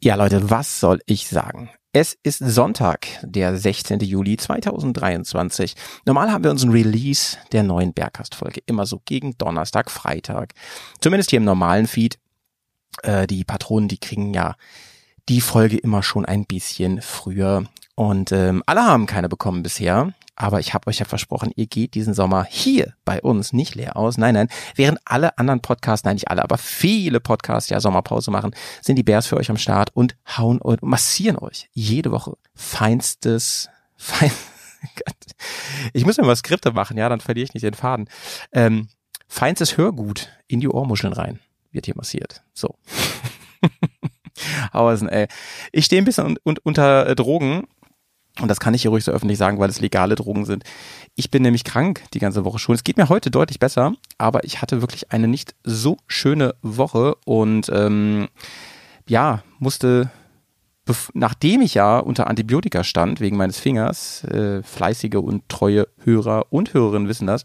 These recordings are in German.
Ja, Leute, was soll ich sagen? Es ist Sonntag, der 16. Juli 2023. Normal haben wir unseren Release der neuen Bergcast-Folge immer so gegen Donnerstag, Freitag. Zumindest hier im normalen Feed. Äh, die Patronen, die kriegen ja die Folge immer schon ein bisschen früher. Und ähm, alle haben keine bekommen bisher. Aber ich habe euch ja versprochen, ihr geht diesen Sommer hier bei uns nicht leer aus. Nein, nein. Während alle anderen Podcasts, nein, nicht alle, aber viele Podcasts ja Sommerpause machen, sind die Bears für euch am Start und hauen und massieren euch jede Woche feinstes, fein, ich muss mir mal Skripte machen, ja, dann verliere ich nicht den Faden. Ähm, feinstes Hörgut in die Ohrmuscheln rein wird hier massiert. So. Hausen, ey. Ich stehe ein bisschen un un unter Drogen und das kann ich hier ruhig so öffentlich sagen, weil es legale Drogen sind. Ich bin nämlich krank die ganze Woche schon. Es geht mir heute deutlich besser, aber ich hatte wirklich eine nicht so schöne Woche und ähm, ja, musste, nachdem ich ja unter Antibiotika stand, wegen meines Fingers, äh, fleißige und treue Hörer und Hörerinnen wissen das,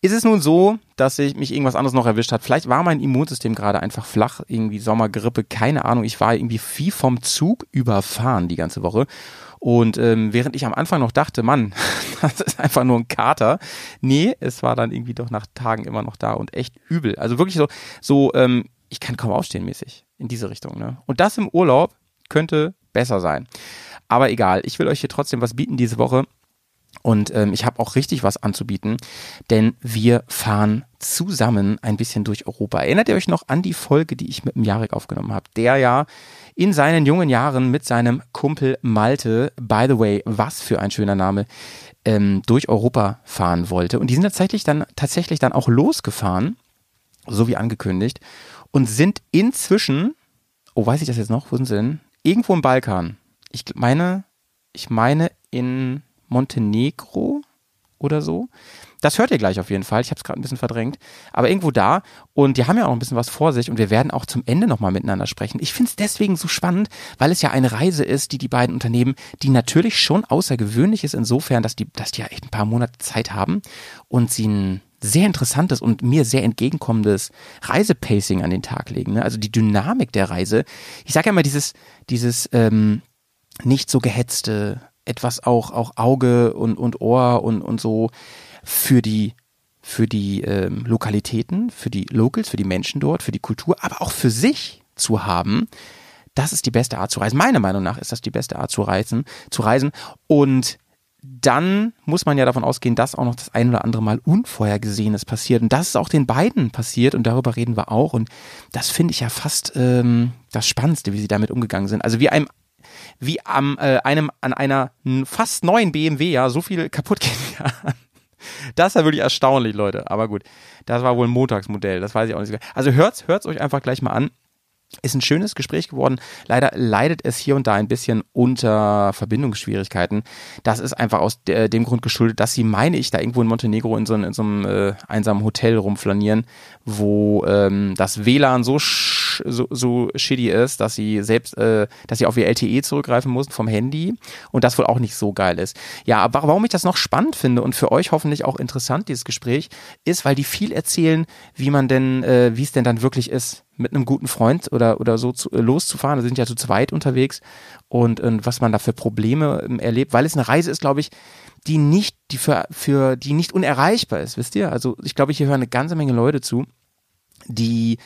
ist es nun so, dass sich mich irgendwas anderes noch erwischt hat? Vielleicht war mein Immunsystem gerade einfach flach, irgendwie Sommergrippe, keine Ahnung. Ich war irgendwie wie vom Zug überfahren die ganze Woche und ähm, während ich am Anfang noch dachte, Mann, das ist einfach nur ein Kater, nee, es war dann irgendwie doch nach Tagen immer noch da und echt übel. Also wirklich so, so, ähm, ich kann kaum aufstehen mäßig in diese Richtung. Ne? Und das im Urlaub könnte besser sein. Aber egal, ich will euch hier trotzdem was bieten diese Woche. Und ähm, ich habe auch richtig was anzubieten, denn wir fahren zusammen ein bisschen durch Europa. Erinnert ihr euch noch an die Folge, die ich mit dem Jarek aufgenommen habe? Der ja in seinen jungen Jahren mit seinem Kumpel Malte, by the way, was für ein schöner Name, ähm, durch Europa fahren wollte. Und die sind tatsächlich dann, tatsächlich dann auch losgefahren, so wie angekündigt, und sind inzwischen, oh, weiß ich das jetzt noch, wo sind sie denn? Irgendwo im Balkan. Ich meine, ich meine in Montenegro oder so. Das hört ihr gleich auf jeden Fall. Ich habe es gerade ein bisschen verdrängt. Aber irgendwo da. Und die haben ja auch ein bisschen was vor sich. Und wir werden auch zum Ende nochmal miteinander sprechen. Ich finde es deswegen so spannend, weil es ja eine Reise ist, die die beiden Unternehmen, die natürlich schon außergewöhnlich ist insofern, dass die, dass die ja echt ein paar Monate Zeit haben und sie ein sehr interessantes und mir sehr entgegenkommendes Reisepacing an den Tag legen. Ne? Also die Dynamik der Reise. Ich sage ja immer dieses, dieses ähm, nicht so gehetzte, etwas auch, auch Auge und, und Ohr und, und so für die für die ähm, Lokalitäten, für die Locals, für die Menschen dort, für die Kultur, aber auch für sich zu haben, das ist die beste Art zu reisen. Meiner Meinung nach ist das die beste Art zu reisen, zu reisen. Und dann muss man ja davon ausgehen, dass auch noch das ein oder andere Mal Unvorhergesehenes passiert. Und das ist auch den beiden passiert und darüber reden wir auch. Und das finde ich ja fast ähm, das Spannendste, wie sie damit umgegangen sind. Also wie einem wie am äh, einem an einer fast neuen BMW ja so viel kaputt geht. Ja. Das ist ja wirklich erstaunlich, Leute. Aber gut, das war wohl ein Montagsmodell. Das weiß ich auch nicht. Also hört's, hört's euch einfach gleich mal an. Ist ein schönes Gespräch geworden. Leider leidet es hier und da ein bisschen unter Verbindungsschwierigkeiten. Das ist einfach aus de dem Grund geschuldet, dass sie, meine ich, da irgendwo in Montenegro in so, in so einem äh, einsamen Hotel rumflanieren, wo ähm, das WLAN so so, so shitty ist, dass sie selbst, äh, dass sie auf ihr LTE zurückgreifen mussten vom Handy und das wohl auch nicht so geil ist. Ja, aber warum ich das noch spannend finde und für euch hoffentlich auch interessant, dieses Gespräch, ist, weil die viel erzählen, wie man denn, äh, wie es denn dann wirklich ist, mit einem guten Freund oder, oder so zu, äh, loszufahren. Da sind ja zu zweit unterwegs und, und was man da für Probleme ähm, erlebt, weil es eine Reise ist, glaube ich, die nicht, die für, für, die nicht unerreichbar ist, wisst ihr? Also ich glaube, hier hören eine ganze Menge Leute zu, die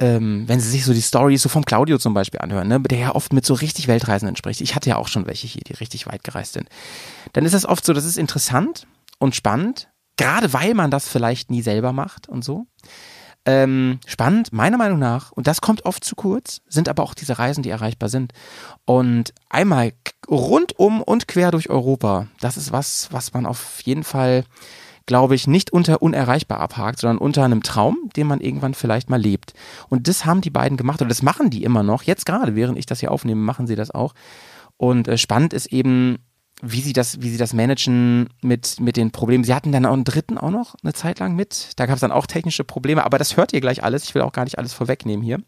ähm, wenn sie sich so die Stories so vom Claudio zum Beispiel anhören, ne, der ja oft mit so richtig Weltreisenden spricht. Ich hatte ja auch schon welche hier, die richtig weit gereist sind. Dann ist das oft so, das ist interessant und spannend, gerade weil man das vielleicht nie selber macht und so. Ähm, spannend, meiner Meinung nach, und das kommt oft zu kurz, sind aber auch diese Reisen, die erreichbar sind. Und einmal rundum und quer durch Europa, das ist was, was man auf jeden Fall glaube ich, nicht unter unerreichbar abhakt, sondern unter einem Traum, den man irgendwann vielleicht mal lebt. Und das haben die beiden gemacht und das machen die immer noch. Jetzt gerade, während ich das hier aufnehme, machen sie das auch. Und äh, spannend ist eben, wie sie das, wie sie das managen mit, mit den Problemen. Sie hatten dann auch einen dritten auch noch eine Zeit lang mit. Da gab es dann auch technische Probleme, aber das hört ihr gleich alles. Ich will auch gar nicht alles vorwegnehmen hier.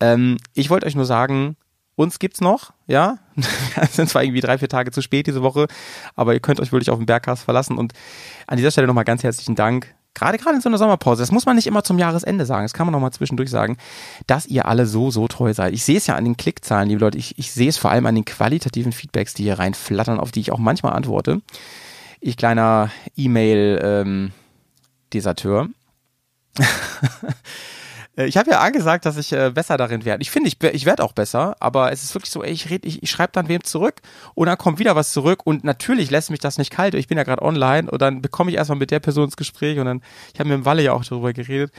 Ähm, ich wollte euch nur sagen, uns gibt's noch, ja. Wir sind zwar irgendwie drei, vier Tage zu spät diese Woche, aber ihr könnt euch wirklich auf den Bergcast verlassen. Und an dieser Stelle nochmal ganz herzlichen Dank. gerade gerade in so einer Sommerpause, das muss man nicht immer zum Jahresende sagen, das kann man noch mal zwischendurch sagen, dass ihr alle so, so treu seid. Ich sehe es ja an den Klickzahlen, liebe Leute, ich, ich sehe es vor allem an den qualitativen Feedbacks, die hier reinflattern, auf die ich auch manchmal antworte. Ich kleiner E-Mail-Deserteur. Ähm, Äh, ich habe ja angesagt, dass ich äh, besser darin werde. Ich finde, ich, ich werde auch besser, aber es ist wirklich so, ey, ich red, ich, ich schreibe dann wem zurück und dann kommt wieder was zurück und natürlich lässt mich das nicht kalt. Ich bin ja gerade online und dann bekomme ich erstmal mit der Person ins Gespräch und dann, ich habe mit dem Walle ja auch darüber geredet.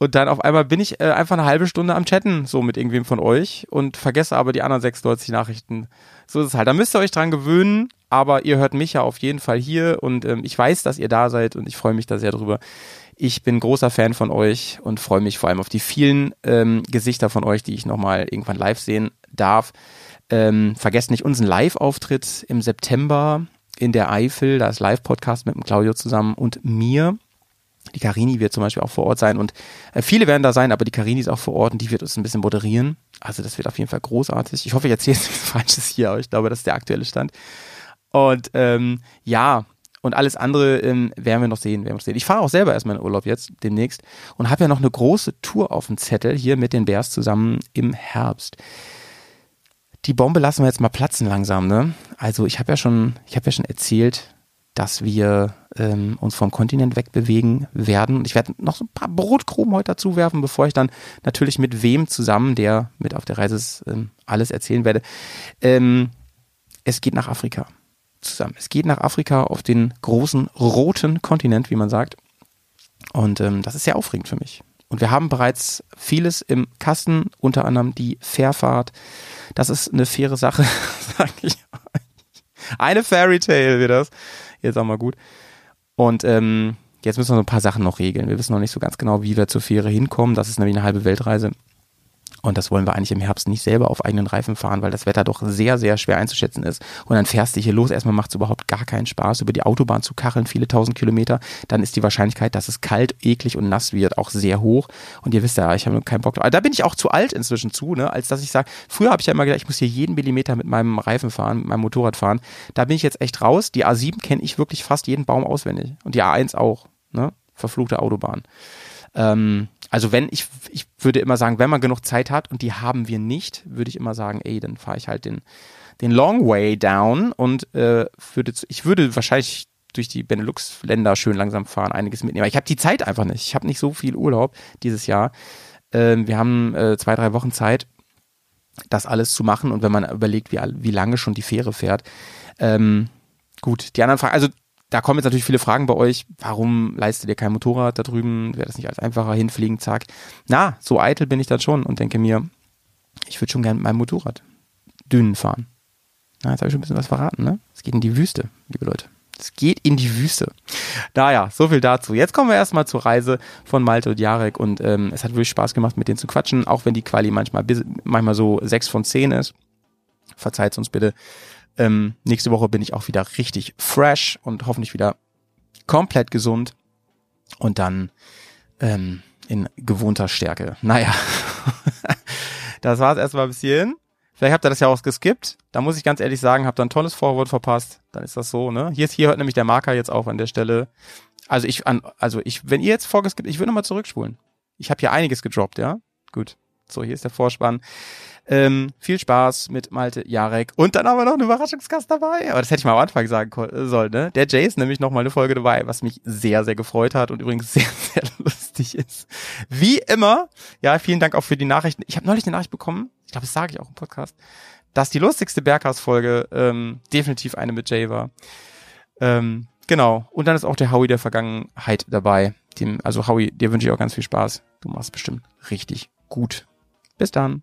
Und dann auf einmal bin ich äh, einfach eine halbe Stunde am Chatten, so mit irgendwem von euch und vergesse aber die anderen 96 Nachrichten. So ist es halt. Da müsst ihr euch dran gewöhnen, aber ihr hört mich ja auf jeden Fall hier und ähm, ich weiß, dass ihr da seid und ich freue mich da sehr drüber. Ich bin großer Fan von euch und freue mich vor allem auf die vielen ähm, Gesichter von euch, die ich nochmal irgendwann live sehen darf. Ähm, vergesst nicht unseren Live-Auftritt im September in der Eifel. Da ist Live-Podcast mit dem Claudio zusammen und mir. Die Karini wird zum Beispiel auch vor Ort sein und äh, viele werden da sein, aber die Karini ist auch vor Ort und die wird uns ein bisschen moderieren. Also das wird auf jeden Fall großartig. Ich hoffe, ich erzähle jetzt nichts Falsches hier, aber ich glaube, das ist der aktuelle Stand. Und ähm, ja, und alles andere ähm, werden wir noch sehen, werden wir noch sehen. Ich fahre auch selber erstmal in Urlaub jetzt demnächst und habe ja noch eine große Tour auf dem Zettel hier mit den Bears zusammen im Herbst. Die Bombe lassen wir jetzt mal platzen langsam, ne? Also ich habe ja schon, ich habe ja schon erzählt, dass wir ähm, uns vom Kontinent wegbewegen werden. Und ich werde noch so ein paar Brotkrumen heute dazu werfen, bevor ich dann natürlich mit wem zusammen, der mit auf der Reise ist, ähm, alles erzählen werde. Ähm, es geht nach Afrika zusammen. Es geht nach Afrika auf den großen roten Kontinent, wie man sagt. Und ähm, das ist sehr aufregend für mich. Und wir haben bereits vieles im Kasten, unter anderem die Fährfahrt. Das ist eine faire Sache, sage ich euch. Eine Fairy Tale wird das. Jetzt auch mal gut. Und ähm, jetzt müssen wir so ein paar Sachen noch regeln. Wir wissen noch nicht so ganz genau, wie wir zur Fähre hinkommen. Das ist nämlich eine halbe Weltreise. Und das wollen wir eigentlich im Herbst nicht selber auf eigenen Reifen fahren, weil das Wetter doch sehr, sehr schwer einzuschätzen ist. Und dann fährst du hier los. Erstmal macht es überhaupt gar keinen Spaß, über die Autobahn zu kacheln, viele tausend Kilometer. Dann ist die Wahrscheinlichkeit, dass es kalt, eklig und nass wird, auch sehr hoch. Und ihr wisst ja, ich habe keinen Bock drauf. Da bin ich auch zu alt inzwischen zu, ne? als dass ich sage, früher habe ich ja immer gedacht, ich muss hier jeden Millimeter mit meinem Reifen fahren, mit meinem Motorrad fahren. Da bin ich jetzt echt raus. Die A7 kenne ich wirklich fast jeden Baum auswendig. Und die A1 auch. Ne? Verfluchte Autobahn. Ähm, also wenn ich, ich würde immer sagen, wenn man genug Zeit hat und die haben wir nicht, würde ich immer sagen, ey, dann fahre ich halt den, den Long Way down und äh, würde, ich würde wahrscheinlich durch die Benelux-Länder schön langsam fahren, einiges mitnehmen. Aber ich habe die Zeit einfach nicht. Ich habe nicht so viel Urlaub dieses Jahr. Ähm, wir haben äh, zwei, drei Wochen Zeit, das alles zu machen. Und wenn man überlegt, wie, wie lange schon die Fähre fährt, ähm, gut, die anderen Fragen, also da kommen jetzt natürlich viele Fragen bei euch. Warum leistet ihr kein Motorrad da drüben? Wäre das nicht als einfacher hinfliegen, zack. Na, so eitel bin ich dann schon und denke mir, ich würde schon gerne mit meinem Motorrad Dünen fahren. Na, jetzt habe ich schon ein bisschen was verraten, ne? Es geht in die Wüste, liebe Leute. Es geht in die Wüste. Naja, so viel dazu. Jetzt kommen wir erstmal zur Reise von Malte und Jarek und ähm, es hat wirklich Spaß gemacht, mit denen zu quatschen, auch wenn die Quali manchmal, manchmal so sechs von zehn ist. Verzeiht uns bitte. Ähm, nächste Woche bin ich auch wieder richtig fresh und hoffentlich wieder komplett gesund und dann ähm, in gewohnter Stärke. Naja, das war's erstmal bis hierhin. Vielleicht habt ihr das ja auch geskippt. Da muss ich ganz ehrlich sagen, habt ihr ein tolles Vorwort verpasst. Dann ist das so, ne? Hier ist, hier hört nämlich der Marker jetzt auf an der Stelle. Also ich, an, also ich, wenn ihr jetzt vorgeskippt, ich würde nochmal zurückspulen. Ich habe hier einiges gedroppt, ja? Gut. So, hier ist der Vorspann. Ähm, viel Spaß mit Malte Jarek. Und dann haben wir noch einen Überraschungsgast dabei. Aber das hätte ich mal am Anfang sagen sollen, ne? Der Jay ist nämlich noch mal eine Folge dabei, was mich sehr, sehr gefreut hat und übrigens sehr, sehr lustig ist. Wie immer, ja, vielen Dank auch für die Nachrichten. Ich habe neulich eine Nachricht bekommen, ich glaube, das sage ich auch im Podcast, dass die lustigste Berghaus-Folge ähm, definitiv eine mit Jay war. Ähm, genau. Und dann ist auch der Howie der Vergangenheit dabei. Dem, also Howie, dir wünsche ich auch ganz viel Spaß. Du machst bestimmt richtig gut. Bis dann.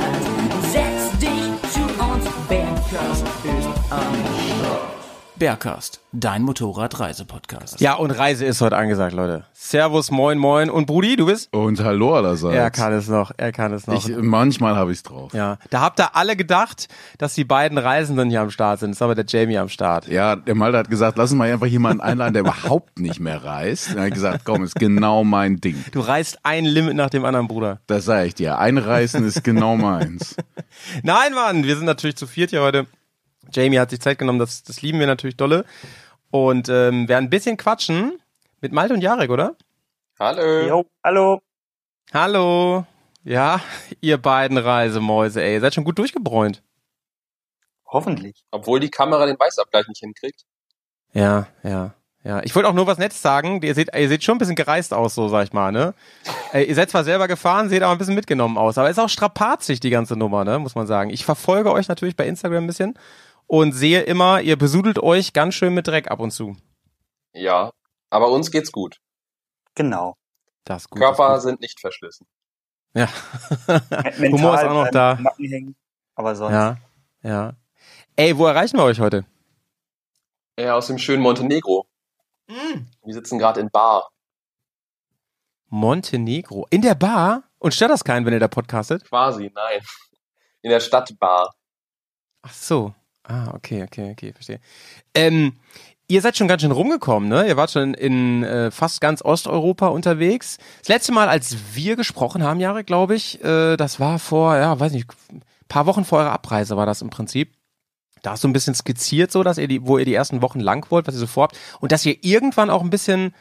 Bergcast, dein Motorradreisepodcast. Ja, und Reise ist heute angesagt, Leute. Servus, moin, moin. Und Brudi, du bist? Und hallo allerseits. Er kann es noch, er kann es noch. ich, manchmal habe ich's drauf. ja, da habt ihr alle gedacht, dass die beiden Reisenden hier am Start sind. Ist aber der Jamie am Start. Ja, der Malte hat gesagt, lass uns mal einfach jemanden einladen, der überhaupt nicht mehr reist. Er hat gesagt, komm, ist genau mein Ding. Du reißt ein Limit nach dem anderen, Bruder. Das sage ich dir. Einreißen ist genau meins. Nein, Mann, wir sind natürlich zu viert hier heute. Jamie hat sich Zeit genommen, das, das lieben wir natürlich dolle. Und ähm, werden ein bisschen quatschen mit Malte und Jarek, oder? Hallo. Jo, hallo. Hallo. Ja, ihr beiden Reisemäuse, ey. Ihr seid schon gut durchgebräunt. Hoffentlich. Obwohl die Kamera den Weißabgleich nicht hinkriegt. Ja, ja, ja. Ich wollte auch nur was Nettes sagen. Ihr seht, ihr seht schon ein bisschen gereist aus, so sag ich mal, ne? Ihr seid zwar selber gefahren, seht aber ein bisschen mitgenommen aus. Aber ist auch strapazig, die ganze Nummer, ne? Muss man sagen. Ich verfolge euch natürlich bei Instagram ein bisschen und sehe immer, ihr besudelt euch ganz schön mit Dreck ab und zu. Ja. Aber uns geht's gut. Genau. Das ist gut. Körper das sind nicht verschlissen. gut. Ja. Mental Humor ist auch noch da. Nacken hängen. Aber sonst. Ja, ja. Ey, wo erreichen wir euch heute? Ja, aus dem schönen Montenegro. Wir sitzen gerade in Bar. Montenegro. In der Bar? Und stört das keinen, wenn ihr da podcastet? Quasi, nein. In der Stadtbar. Ach so. Ah, okay, okay, okay, verstehe. Ähm, ihr seid schon ganz schön rumgekommen, ne? Ihr wart schon in äh, fast ganz Osteuropa unterwegs. Das letzte Mal, als wir gesprochen haben, Jahre, glaube ich, äh, das war vor, ja, weiß nicht, paar Wochen vor eurer Abreise war das im Prinzip. Da hast du ein bisschen skizziert, so, dass ihr die, wo ihr die ersten Wochen lang wollt, was ihr so vorhabt, und dass ihr irgendwann auch ein bisschen,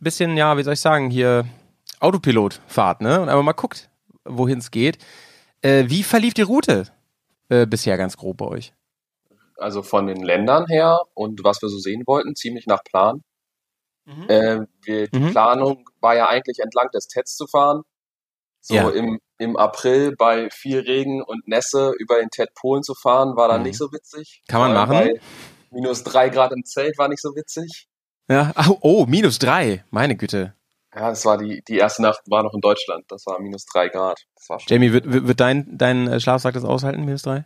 bisschen, ja, wie soll ich sagen, hier Autopilot fahrt, ne? Und einfach mal guckt, wohin es geht. Äh, wie verlief die Route äh, bisher ganz grob bei euch? Also von den Ländern her und was wir so sehen wollten, ziemlich nach Plan. Äh, wir, die Mhm. Planung war ja eigentlich entlang des Tetz zu fahren. So Ja. im, im April bei viel Regen und Nässe über den Ted Polen zu fahren, war dann Mhm. nicht so witzig. Kann man machen. Bei minus drei Grad im Zelt war nicht so witzig. Ja, oh, oh, minus drei. Meine Güte. Ja, das war die, die erste Nacht war noch in Deutschland. Das war minus drei Grad. Das war schon. Jamie, wird, wird wird dein, dein äh, Schlafsack das aushalten, minus drei?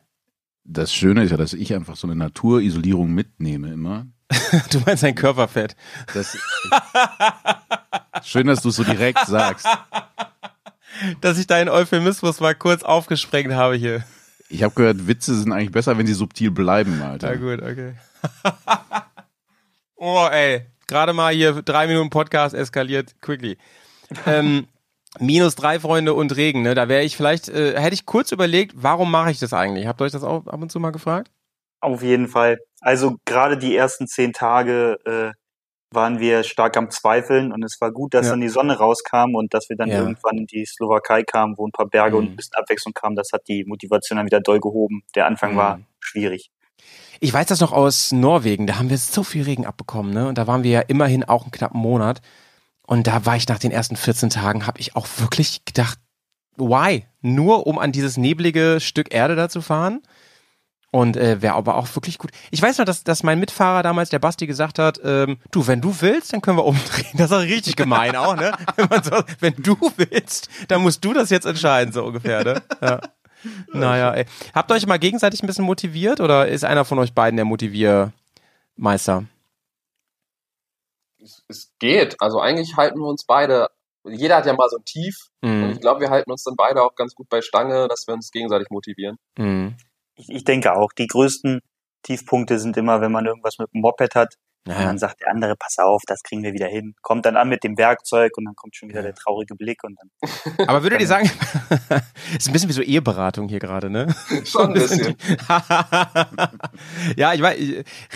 Das Schöne ist ja, dass ich einfach so eine Naturisolierung mitnehme immer. Du meinst dein Körperfett. Das, schön, dass du es so direkt sagst. Dass ich deinen Euphemismus mal kurz aufgesprengt habe hier. Ich habe gehört, Witze sind eigentlich besser, wenn sie subtil bleiben, Alter. Na gut, okay. oh, ey. Gerade mal hier drei Minuten Podcast eskaliert quickly. Ähm, minus drei Freunde und Regen, ne? Da wäre ich vielleicht, äh, hätte ich kurz überlegt, warum mache ich das eigentlich? Habt ihr euch das auch ab und zu mal gefragt? Auf jeden Fall. Also gerade die ersten zehn Tage äh, waren wir stark am Zweifeln und es war gut, dass Ja. dann die Sonne rauskam und dass wir dann Ja. irgendwann in die Slowakei kamen, wo ein paar Berge und Mhm. ein bisschen Abwechslung kam. Das hat die Motivation dann wieder doll gehoben. Der Anfang Mhm. war schwierig. Ich weiß das noch aus Norwegen, da haben wir so viel Regen abbekommen, ne? Und da waren wir ja immerhin auch einen knappen Monat. Und da war ich nach den ersten 14 Tagen, habe ich auch wirklich gedacht, why? Nur um an dieses neblige Stück Erde da zu fahren? Und äh, wäre aber auch wirklich gut. Ich weiß noch, dass, dass mein Mitfahrer damals, der Basti, gesagt hat, ähm, du, wenn du willst, dann können wir umdrehen. Das ist auch richtig gemein auch, ne? Wenn, so, wenn du willst, dann musst du das jetzt entscheiden, so ungefähr, ne? Ja. Naja, ey. Habt ihr euch mal gegenseitig ein bisschen motiviert oder ist einer von euch beiden der Motiviermeister? Es, es geht. Also eigentlich halten wir uns beide. Jeder hat ja mal so ein Tief. Und Mhm. ich glaube, wir halten uns dann beide auch ganz gut bei Stange, dass wir uns gegenseitig motivieren. Mhm. Ich, ich denke auch, die größten Tiefpunkte sind immer, wenn man irgendwas mit dem Moped hat und Naja. dann sagt der andere, pass auf, das kriegen wir wieder hin. Kommt dann an mit dem Werkzeug und dann kommt schon wieder Ja. der traurige Blick und dann Aber würdet ihr sagen, ist ein bisschen wie so Eheberatung hier gerade, ne? Schon ein bisschen. ja, ich weiß,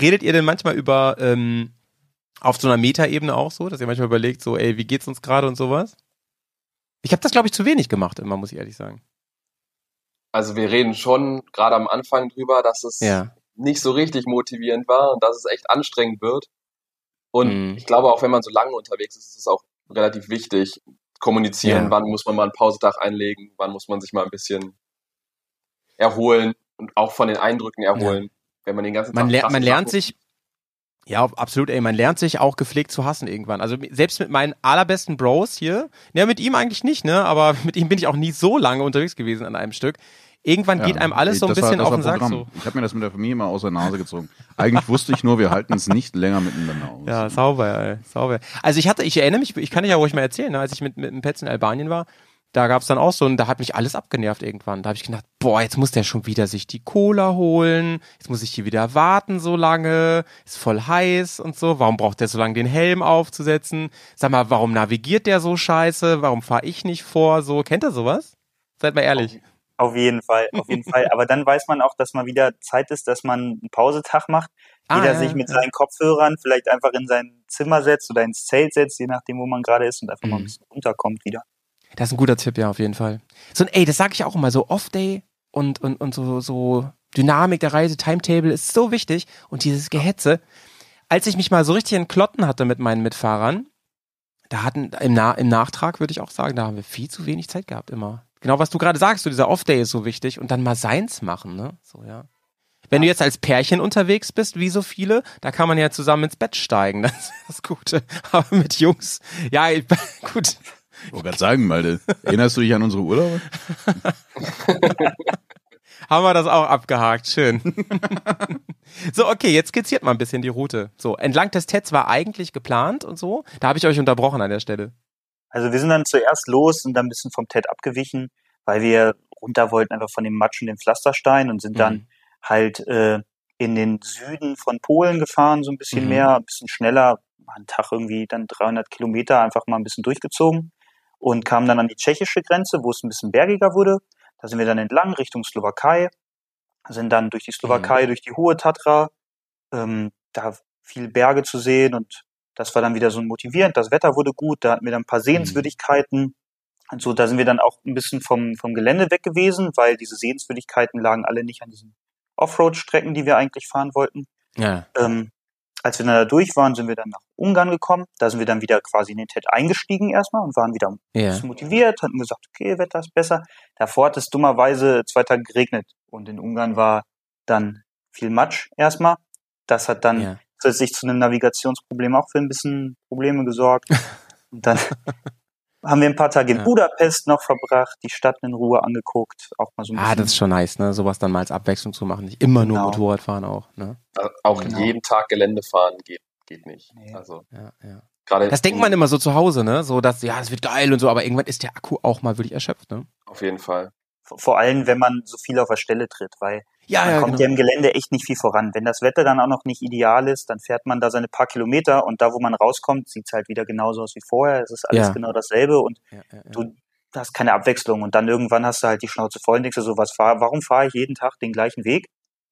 redet ihr denn manchmal über ähm, auf so einer Metaebene auch so, dass ihr manchmal überlegt, so, ey, wie geht's uns gerade und sowas? Ich habe das, glaube ich, zu wenig gemacht, immer, muss ich ehrlich sagen. Also wir reden schon gerade am Anfang drüber, dass es Ja. nicht so richtig motivierend war und dass es echt anstrengend wird. Und Mhm. ich glaube, auch wenn man so lange unterwegs ist, ist es auch relativ wichtig, kommunizieren, Ja. wann muss man mal einen Pausetag einlegen, wann muss man sich mal ein bisschen erholen und auch von den Eindrücken erholen. Wenn man den ganzen Man, Tag ler krasse man lernt sich, ja, absolut, ey, man lernt sich auch gepflegt zu hassen irgendwann. Also selbst mit meinen allerbesten Bros hier, ja, mit ihm eigentlich nicht, ne, aber mit ihm bin ich auch nie so lange unterwegs gewesen an einem Stück. Irgendwann geht einem alles so ein war- bisschen das auf war den Sack. Programm. So. Ich habe mir das mit der Familie mal aus der Nase gezogen. Eigentlich wusste ich nur, wir halten es nicht länger miteinander aus. Ja, sauber, ey, sauber. Also ich hatte, ich erinnere mich, ich kann dich ja ruhig mal erzählen, ne, als ich mit, mit dem Pets in Albanien war, da gab's dann auch so, und da hat mich alles abgenervt irgendwann. Da habe ich gedacht, boah, jetzt muss der schon wieder sich die Cola holen, jetzt muss ich hier wieder warten so lange, ist voll heiß und so, warum braucht der so lange den Helm aufzusetzen? Sag mal, warum navigiert der so scheiße? Warum fahre ich nicht vor? So, kennt ihr sowas? Seid mal ehrlich. Auf jeden Fall, auf jeden Fall. Aber dann weiß man auch, dass mal wieder Zeit ist, dass man einen Pausetag macht. Ah, Jeder ja, sich mit ja. seinen Kopfhörern vielleicht einfach in sein Zimmer setzt oder ins Zelt setzt, je nachdem, wo man gerade ist und einfach mal ein Mhm. bisschen runterkommt wieder. Das ist ein guter Tipp, ja, auf jeden Fall. So ein, ey, das sage ich auch immer, so Off-Day und, und, und so, so Dynamik der Reise, Timetable ist so wichtig und dieses Gehetze. Als ich mich mal so richtig in Klotten hatte mit meinen Mitfahrern, da hatten, im, Na im Nachtrag würde ich auch sagen, da haben wir viel zu wenig Zeit gehabt immer. Genau, was du gerade sagst, so dieser Off-Day ist so wichtig und dann mal seins machen, ne? So, ja. Wenn du jetzt als Pärchen unterwegs bist, wie so viele, da kann man ja zusammen ins Bett steigen, das ist das Gute. Aber mit Jungs, ja, ich, gut. Ich wollte gerade sagen, Malte, erinnerst du dich an unsere Urlaube? Haben wir das auch abgehakt. Schön. so, okay, jetzt skizziert mal ein bisschen die Route. So, entlang des Tets war eigentlich geplant und so. Da habe ich euch unterbrochen an der Stelle. Also wir sind dann zuerst los und dann ein bisschen vom TED abgewichen, weil wir runter wollten einfach von dem Matsch und dem Pflasterstein und sind dann Mhm. halt äh, in den Süden von Polen gefahren, so ein bisschen Mhm. mehr, ein bisschen schneller, einen Tag irgendwie dann 300 Kilometer einfach mal ein bisschen durchgezogen und kamen dann an die tschechische Grenze, wo es ein bisschen bergiger wurde. Da sind wir dann entlang Richtung Slowakei, sind dann durch die Slowakei, durch die Hohe Tatra, ähm, da viel Berge zu sehen und das war dann wieder so motivierend. Das Wetter wurde gut, da hatten wir dann ein paar Sehenswürdigkeiten. Und so, da sind wir dann auch ein bisschen vom, vom Gelände weg gewesen, weil diese Sehenswürdigkeiten lagen alle nicht an diesen Offroad-Strecken, die wir eigentlich fahren wollten. Ja. Ähm, als wir dann da durch waren, sind wir dann nach Ungarn gekommen. Da sind wir dann wieder quasi in den TED eingestiegen erstmal und waren wieder bisschen motiviert, hatten gesagt, okay, Wetter ist besser. Davor hat es dummerweise zwei Tage geregnet und in Ungarn war dann viel Matsch erstmal. Das hat dann Ja. zusätzlich zu einem Navigationsproblem auch für ein bisschen Probleme gesorgt. Und dann haben wir ein paar Tage in Ja. Budapest noch verbracht, die Stadt in Ruhe angeguckt, auch mal so ein bisschen. Ah, das ist schon nice, ne? Sowas dann mal als Abwechslung zu machen. Nicht immer nur Genau. Motorrad fahren auch, ne? Also auch Genau. jeden Tag Gelände fahren geht, geht nicht. Nee. Also Ja, ja. gerade Das denkt man immer so zu Hause, ne? So, dass, ja, es wird geil und so, aber irgendwann ist der Akku auch mal wirklich erschöpft, ne? auf jeden Fall. vor vor allem, wenn man so viel auf der Stelle tritt, weil Ja, man ja, kommt genau. ja im Gelände echt nicht viel voran. Wenn das Wetter dann auch noch nicht ideal ist, dann fährt man da seine paar Kilometer und da, wo man rauskommt, sieht's halt wieder genauso aus wie vorher. Es ist alles Ja. genau dasselbe und Ja, ja, ja. du hast keine Abwechslung und dann irgendwann hast du halt die Schnauze voll und denkst dir so, was fahr, warum fahre ich jeden Tag den gleichen Weg?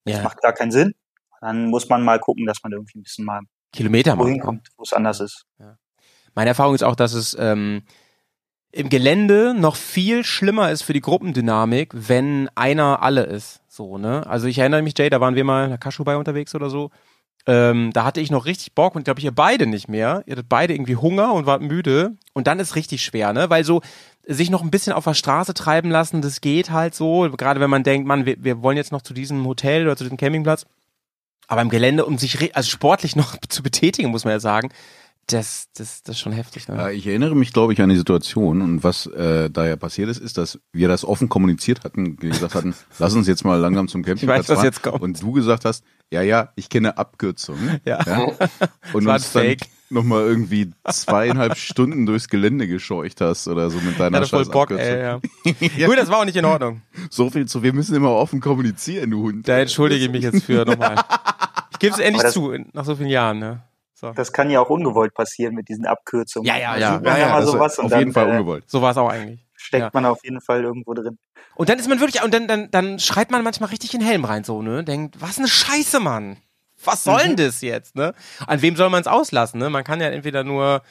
Das ja. macht gar keinen Sinn. Dann muss man mal gucken, dass man irgendwie ein bisschen mal Kilometer wohin ne? kommt, wo es anders ist. Meine Erfahrung ist auch, dass es ähm, im Gelände noch viel schlimmer ist für die Gruppendynamik, wenn einer alle ist. So, ne? Also ich erinnere mich, Jay, da waren wir mal in der Kaschubai unterwegs oder so. Ähm, da hatte ich noch richtig Bock und glaube ich ihr beide nicht mehr. Ihr hattet beide irgendwie Hunger und wart müde. Und dann ist richtig schwer, ne? Weil so sich noch ein bisschen auf der Straße treiben lassen, das geht halt so. Gerade wenn man denkt, man, wir, wir wollen jetzt noch zu diesem Hotel oder zu diesem Campingplatz. Aber im Gelände, um sich also sportlich noch zu betätigen, muss man ja sagen, das, das, das ist schon heftig. Ne? Ja, ich erinnere mich, glaube ich, an die Situation und was äh, da ja passiert ist, ist, dass wir das offen kommuniziert hatten, gesagt hatten, lass uns jetzt mal langsam zum Campingplatz Ich weiß, was fahren. jetzt kommt. Und du gesagt hast, ja, ja, ich kenne Abkürzungen. Ja. Und war uns dann fake. nochmal irgendwie zweieinhalb Stunden durchs Gelände gescheucht hast oder so mit Ich deiner hatte voll scheiß Bock, ey, ja. Ja. Gut, das war auch nicht in Ordnung. So viel zu, wir müssen immer offen kommunizieren, du Hund. Da entschuldige ich mich jetzt für nochmal. Ich gebe es endlich zu, nach so vielen Jahren, ne? So, Das kann ja auch ungewollt passieren mit diesen Abkürzungen. Ja, ja, ja. Ja, ja, das sowas auf dann jeden Fall äh, ungewollt. so war es auch eigentlich. steckt Ja. man auf jeden Fall irgendwo drin. Und dann ist man wirklich, und dann, dann, dann schreit man manchmal richtig in den Helm rein, so, ne? Denkt, was eine Scheiße, Mann. Was soll denn das jetzt, ne? An wem soll man es auslassen, ne? Man kann ja entweder nur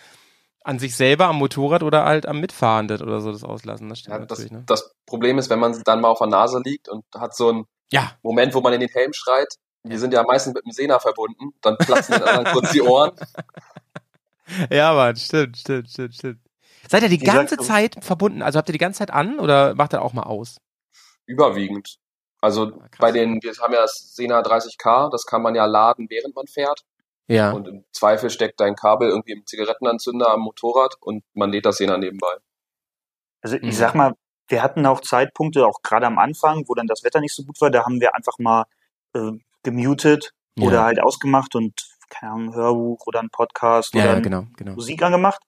an sich selber am Motorrad oder halt am Mitfahrenden oder so das auslassen. Das stimmt Ja, das, natürlich, ne? das Problem ist, wenn man dann mal auf der Nase liegt und hat so einen Ja, Moment, wo man in den Helm schreit, wir sind ja meistens mit dem Sena verbunden, dann platzen den anderen kurz die Ohren. ja, Mann, stimmt, stimmt, stimmt, stimmt. Seid ihr die Wie ganze du? Zeit verbunden? Also habt ihr die ganze Zeit an oder macht ihr auch mal aus? Überwiegend. Also krass. bei den, wir haben ja das Sena 30K, das kann man ja laden, während man fährt. Ja. Und im Zweifel steckt dein Kabel irgendwie im Zigarettenanzünder am Motorrad und man lädt das Sena nebenbei. Also Mhm. ich sag mal, wir hatten auch Zeitpunkte, auch gerade am Anfang, wo dann das Wetter nicht so gut war, da haben wir einfach mal äh, gemutet Ja. oder halt ausgemacht und keine Ahnung, ein Hörbuch oder ein Podcast Ja, oder ja, genau, genau. Musik angemacht.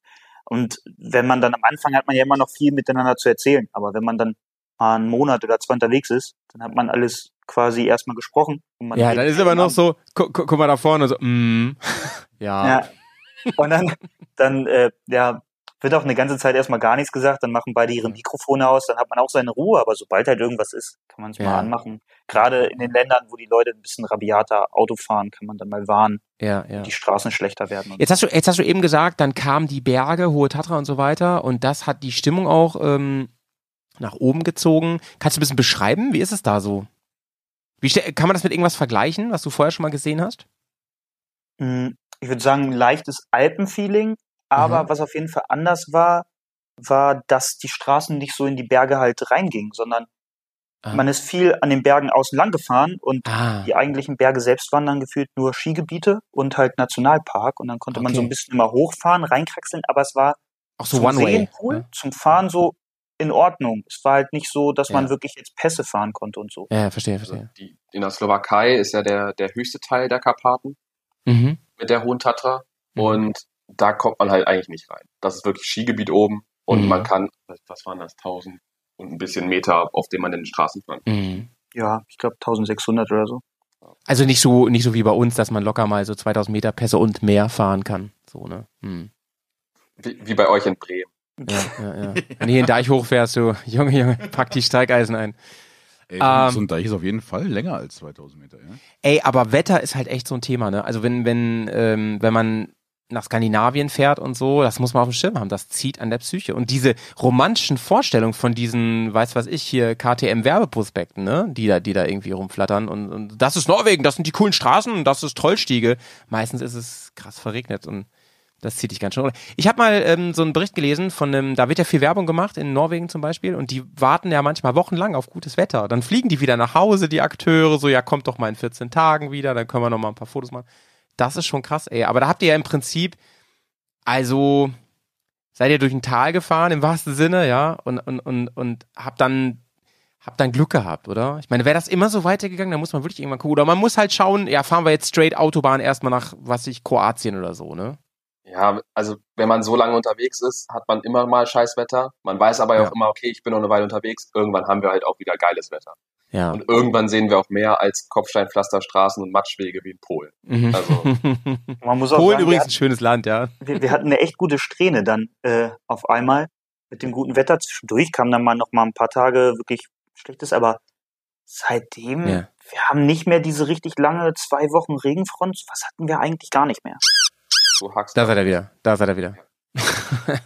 Und wenn man dann am Anfang hat man ja immer noch viel miteinander zu erzählen. Aber wenn man dann mal einen Monat oder zwei unterwegs ist, dann hat man alles quasi erstmal gesprochen. Ja, dann ist aber noch am- so, gu guck mal da vorne, so, mm, ja. Ja. Und dann, dann äh, ja, wird auch eine ganze Zeit erstmal gar nichts gesagt, dann machen beide ihre Mikrofone aus, dann hat man auch seine Ruhe, aber sobald halt irgendwas ist, kann man es Ja. mal anmachen. Gerade in den Ländern, wo die Leute ein bisschen rabiater Auto fahren, kann man dann mal warnen, ja, ja. die Straßen schlechter werden. Jetzt hast du, jetzt hast du eben gesagt, dann kamen die Berge, Hohe Tatra und so weiter und das hat die Stimmung auch ähm, nach oben gezogen. Kannst du ein bisschen beschreiben? Wie ist es da so? Wie kann man das mit irgendwas vergleichen, was du vorher schon mal gesehen hast? Mm, Ich würde sagen, ein leichtes Alpenfeeling, aber Mhm. was auf jeden Fall anders war, war, dass die Straßen nicht so in die Berge halt reingingen, sondern Ah. man ist viel an den Bergen außen lang gefahren und Ah, die eigentlichen Berge selbst waren dann gefühlt nur Skigebiete und halt Nationalpark und dann konnte man so Okay. ein bisschen immer hochfahren, reinkraxeln, aber es war auch so zum. Sehen cool, zum Fahren so in Ordnung. Es war halt nicht so, dass man Ja. wirklich jetzt Pässe fahren konnte und so. Ja, ja verstehe, Also verstehe. die, in der Slowakei ist ja der, der höchste Teil der Karpaten Mhm. mit der Hohen Tatra. Mhm. Und da kommt man halt eigentlich nicht rein. Das ist wirklich Skigebiet oben. Und Mhm. man kann, was waren das, 1000 und ein bisschen Meter, auf dem man in den Straßen fahren. Mhm. Ja, ich glaube 1600 oder so. Also nicht so, nicht so wie bei uns, dass man locker mal so 2000 Meter Pässe und mehr fahren kann. So, ne? Hm. Wie, wie bei euch in Bremen. Ja, ja, ja. Wenn du hier in Deich hochfährst, du, Junge, Junge, pack die Steigeisen ein. Ey, Ähm, so ein Deich ist auf jeden Fall länger als 2000 Meter, ja? Ey, aber Wetter ist halt echt so ein Thema, ne? Also wenn, wenn, ähm, wenn man nach Skandinavien fährt und so, das muss man auf dem Schirm haben, das zieht an der Psyche. Und diese romantischen Vorstellungen von diesen, weiß was ich, hier KTM-Werbeprospekten, ne? Die da, die da irgendwie rumflattern und, und das ist Norwegen, das sind die coolen Straßen und das ist Trollstiege. Meistens ist es krass verregnet und das zieht dich ganz schön runter. Ich habe mal ähm, so einen Bericht gelesen von einem, da wird ja viel Werbung gemacht, in Norwegen zum Beispiel, und die warten ja manchmal wochenlang auf gutes Wetter. Dann fliegen die wieder nach Hause, die Akteure, so, ja, kommt doch mal in 14 Tagen wieder, dann können wir noch mal ein paar Fotos machen. Das ist schon krass, ey. Aber da habt ihr ja im Prinzip, also, seid ihr durch ein Tal gefahren, im wahrsten Sinne, ja, und, und, und, und habt dann hab dann Glück gehabt, oder? Ich meine, wäre das immer so weitergegangen, dann muss man wirklich irgendwann gucken. Oder man muss halt schauen, ja, fahren wir jetzt straight Autobahn erstmal nach, was ich, Kroatien oder so, ne? Ja, also wenn man so lange unterwegs ist, hat man immer mal Scheißwetter. Man weiß aber Ja. auch immer, okay, ich bin noch eine Weile unterwegs. Irgendwann haben wir halt auch wieder geiles Wetter. Ja. Und irgendwann sehen wir auch mehr als Kopfsteinpflasterstraßen und Matschwege wie in Polen. Mhm. Also- Man muss auch Polen sagen, übrigens wir, ein schönes Land, ja. wir, wir hatten eine echt gute Strähne dann äh, auf einmal mit dem guten Wetter zwischendurch kam dann mal noch mal ein paar Tage wirklich schlechtes, aber seitdem Ja. wir haben nicht mehr diese richtig lange zwei Wochen Regenfront. Was hatten wir eigentlich gar nicht mehr? Du hackst Da seid ihr wieder. Da seid ihr wieder.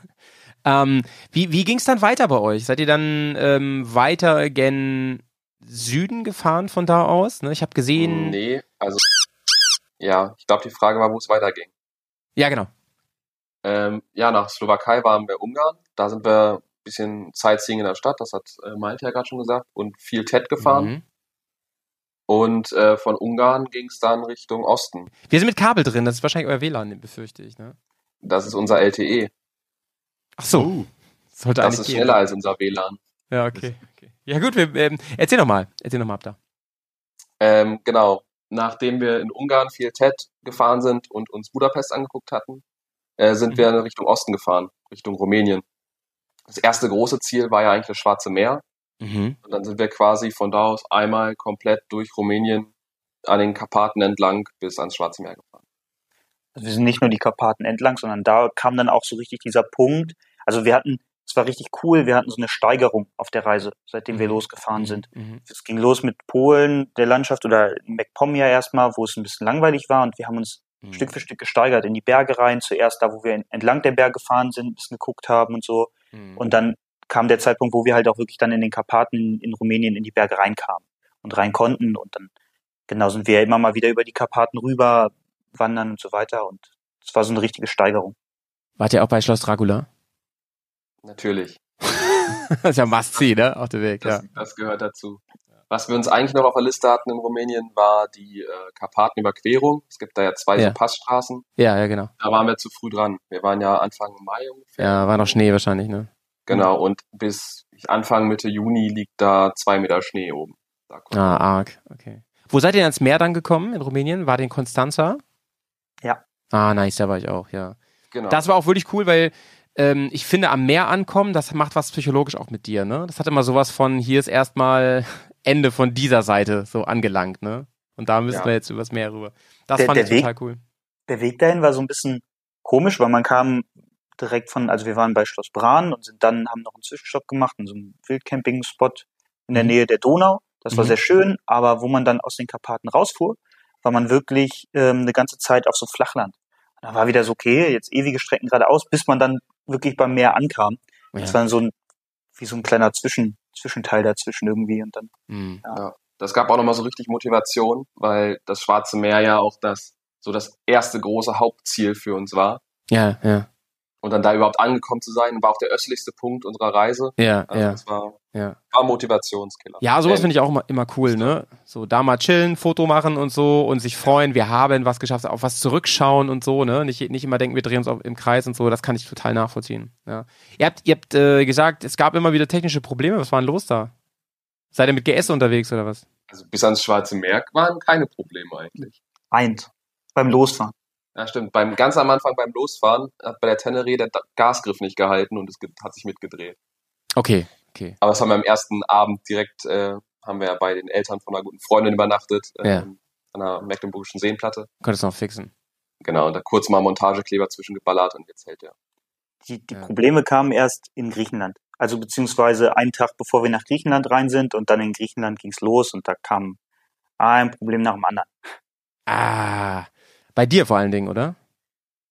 ähm, wie wie ging es dann weiter bei euch? Seid ihr dann ähm, weiter gen Süden gefahren von da aus? Ne? Ich habe gesehen. Nee, also ja, ich glaube, die Frage war, wo es weiterging. Ja, genau. Ähm, ja, nach Slowakei waren wir Ungarn. Da sind wir ein bisschen Sightseeing in der Stadt, das hat äh, Malte ja gerade schon gesagt, und viel TED gefahren. Mhm. Und äh, von Ungarn ging es dann Richtung Osten. Wir sind mit Kabel drin, das ist wahrscheinlich euer WLAN, befürchte ich. Ne? Das ist unser LTE. Ach so, Oh, sollte Das ist gehen. schneller als unser WLAN. Ja, okay. okay. Ja gut, wir, ähm, erzähl noch mal. Erzähl noch mal ab da. Ähm, genau. Nachdem wir in Ungarn viel TED gefahren sind und uns Budapest angeguckt hatten, äh, sind Mhm. wir in Richtung Osten gefahren, Richtung Rumänien. Das erste große Ziel war ja eigentlich das Schwarze Meer. Mhm. Und dann sind wir quasi von da aus einmal komplett durch Rumänien an den Karpaten entlang bis ans Schwarze Meer gefahren. Also wir sind nicht nur die Karpaten entlang, sondern da kam dann auch so richtig dieser Punkt. Also wir hatten, es war richtig cool, wir hatten so eine Steigerung auf der Reise, seitdem wir Mhm. losgefahren sind. Mhm. Es ging los mit Polen, der Landschaft oder MacPomia erstmal, wo es ein bisschen langweilig war und wir haben uns Mhm. Stück für Stück gesteigert in die Berge rein. Zuerst da, wo wir entlang der Berge gefahren sind, ein bisschen geguckt haben und so. Mhm. Und dann kam der Zeitpunkt, wo wir halt auch wirklich dann in den Karpaten in, in Rumänien in die Berge reinkamen und rein konnten. Und dann genau sind wir immer mal wieder über die Karpaten rüber wandern und so weiter. Und es war so eine richtige Steigerung. Wart ihr auch bei Schloss Dracula? Natürlich. das ist ja Must-See, ne? Auf dem Weg, Das, ja. das gehört dazu. Was wir uns eigentlich noch auf der Liste hatten in Rumänien, war die äh, Karpatenüberquerung. Es gibt da ja zwei Ja. so Passstraßen. Ja, ja, genau. Da waren wir zu früh dran. Wir waren ja Anfang Mai ungefähr. Ja, war noch Schnee wahrscheinlich, ne? Genau, und bis Anfang Mitte Juni liegt da zwei Meter Schnee oben. Ah, arg, okay. Wo seid ihr ans Meer dann gekommen in Rumänien? War den Konstanza? Ja. Ah, nice, da war ich auch, ja. Genau. Das war auch wirklich cool, weil ähm, ich finde, am Meer ankommen, das macht was psychologisch auch mit dir, ne? Das hat immer sowas von, hier ist erstmal Ende von dieser Seite so angelangt, ne? Und da müssen Ja. wir jetzt übers Meer rüber. Das Der- fand der ich Weg- total cool. Der Weg dahin war so ein bisschen komisch, weil man kam direkt von, also wir waren bei Schloss Bran und sind dann, haben noch einen Zwischenstopp gemacht in so einem Wildcamping-Spot in der Mhm. Nähe der Donau. Das war Mhm. sehr schön, aber wo man dann aus den Karpaten rausfuhr, war man wirklich ähm, eine ganze Zeit auf so Flachland. Und da war wieder so, okay, jetzt ewige Strecken geradeaus, bis man dann wirklich beim Meer ankam. Das Ja. war dann so ein, wie so ein kleiner Zwischen, Zwischenteil dazwischen irgendwie und dann, Mhm. Das gab auch nochmal so richtig Motivation, weil das Schwarze Meer ja auch das, so das erste große Hauptziel für uns war. ja, ja, Und dann da überhaupt angekommen zu sein, war auch der östlichste Punkt unserer Reise. ja, Also ja, das war, ja. war Motivationskiller. Ja, sowas Äh, finde ich auch immer, immer cool, ne? So da mal chillen, Foto machen und so und sich freuen, wir haben was geschafft, auf was zurückschauen und so, ne? Nicht, nicht immer denken, wir drehen uns auf, im Kreis und so, das kann ich total nachvollziehen. Ja. Ihr habt, ihr habt äh, gesagt, es gab immer wieder technische Probleme. Was war denn los da? Seid ihr mit GS unterwegs oder was? Also bis ans Schwarze Meer waren keine Probleme eigentlich. eins, beim Losfahren. Ja, stimmt. Beim, ganz am Anfang beim Losfahren hat bei der Teneré der Gasgriff nicht gehalten und es hat sich mitgedreht. Okay, okay. Aber das haben wir am ersten Abend direkt, äh, haben wir ja bei den Eltern von einer guten Freundin übernachtet, Ja. ähm, an einer mecklenburgischen Seenplatte. Könntest noch fixen. Genau, und da kurz mal Montagekleber zwischengeballert und jetzt hält er. Die, die Ja. Probleme kamen erst in Griechenland. Also beziehungsweise einen Tag bevor wir nach Griechenland rein sind und dann in Griechenland ging's los und da kam ein Problem nach dem anderen. Ah, bei dir vor allen Dingen, oder?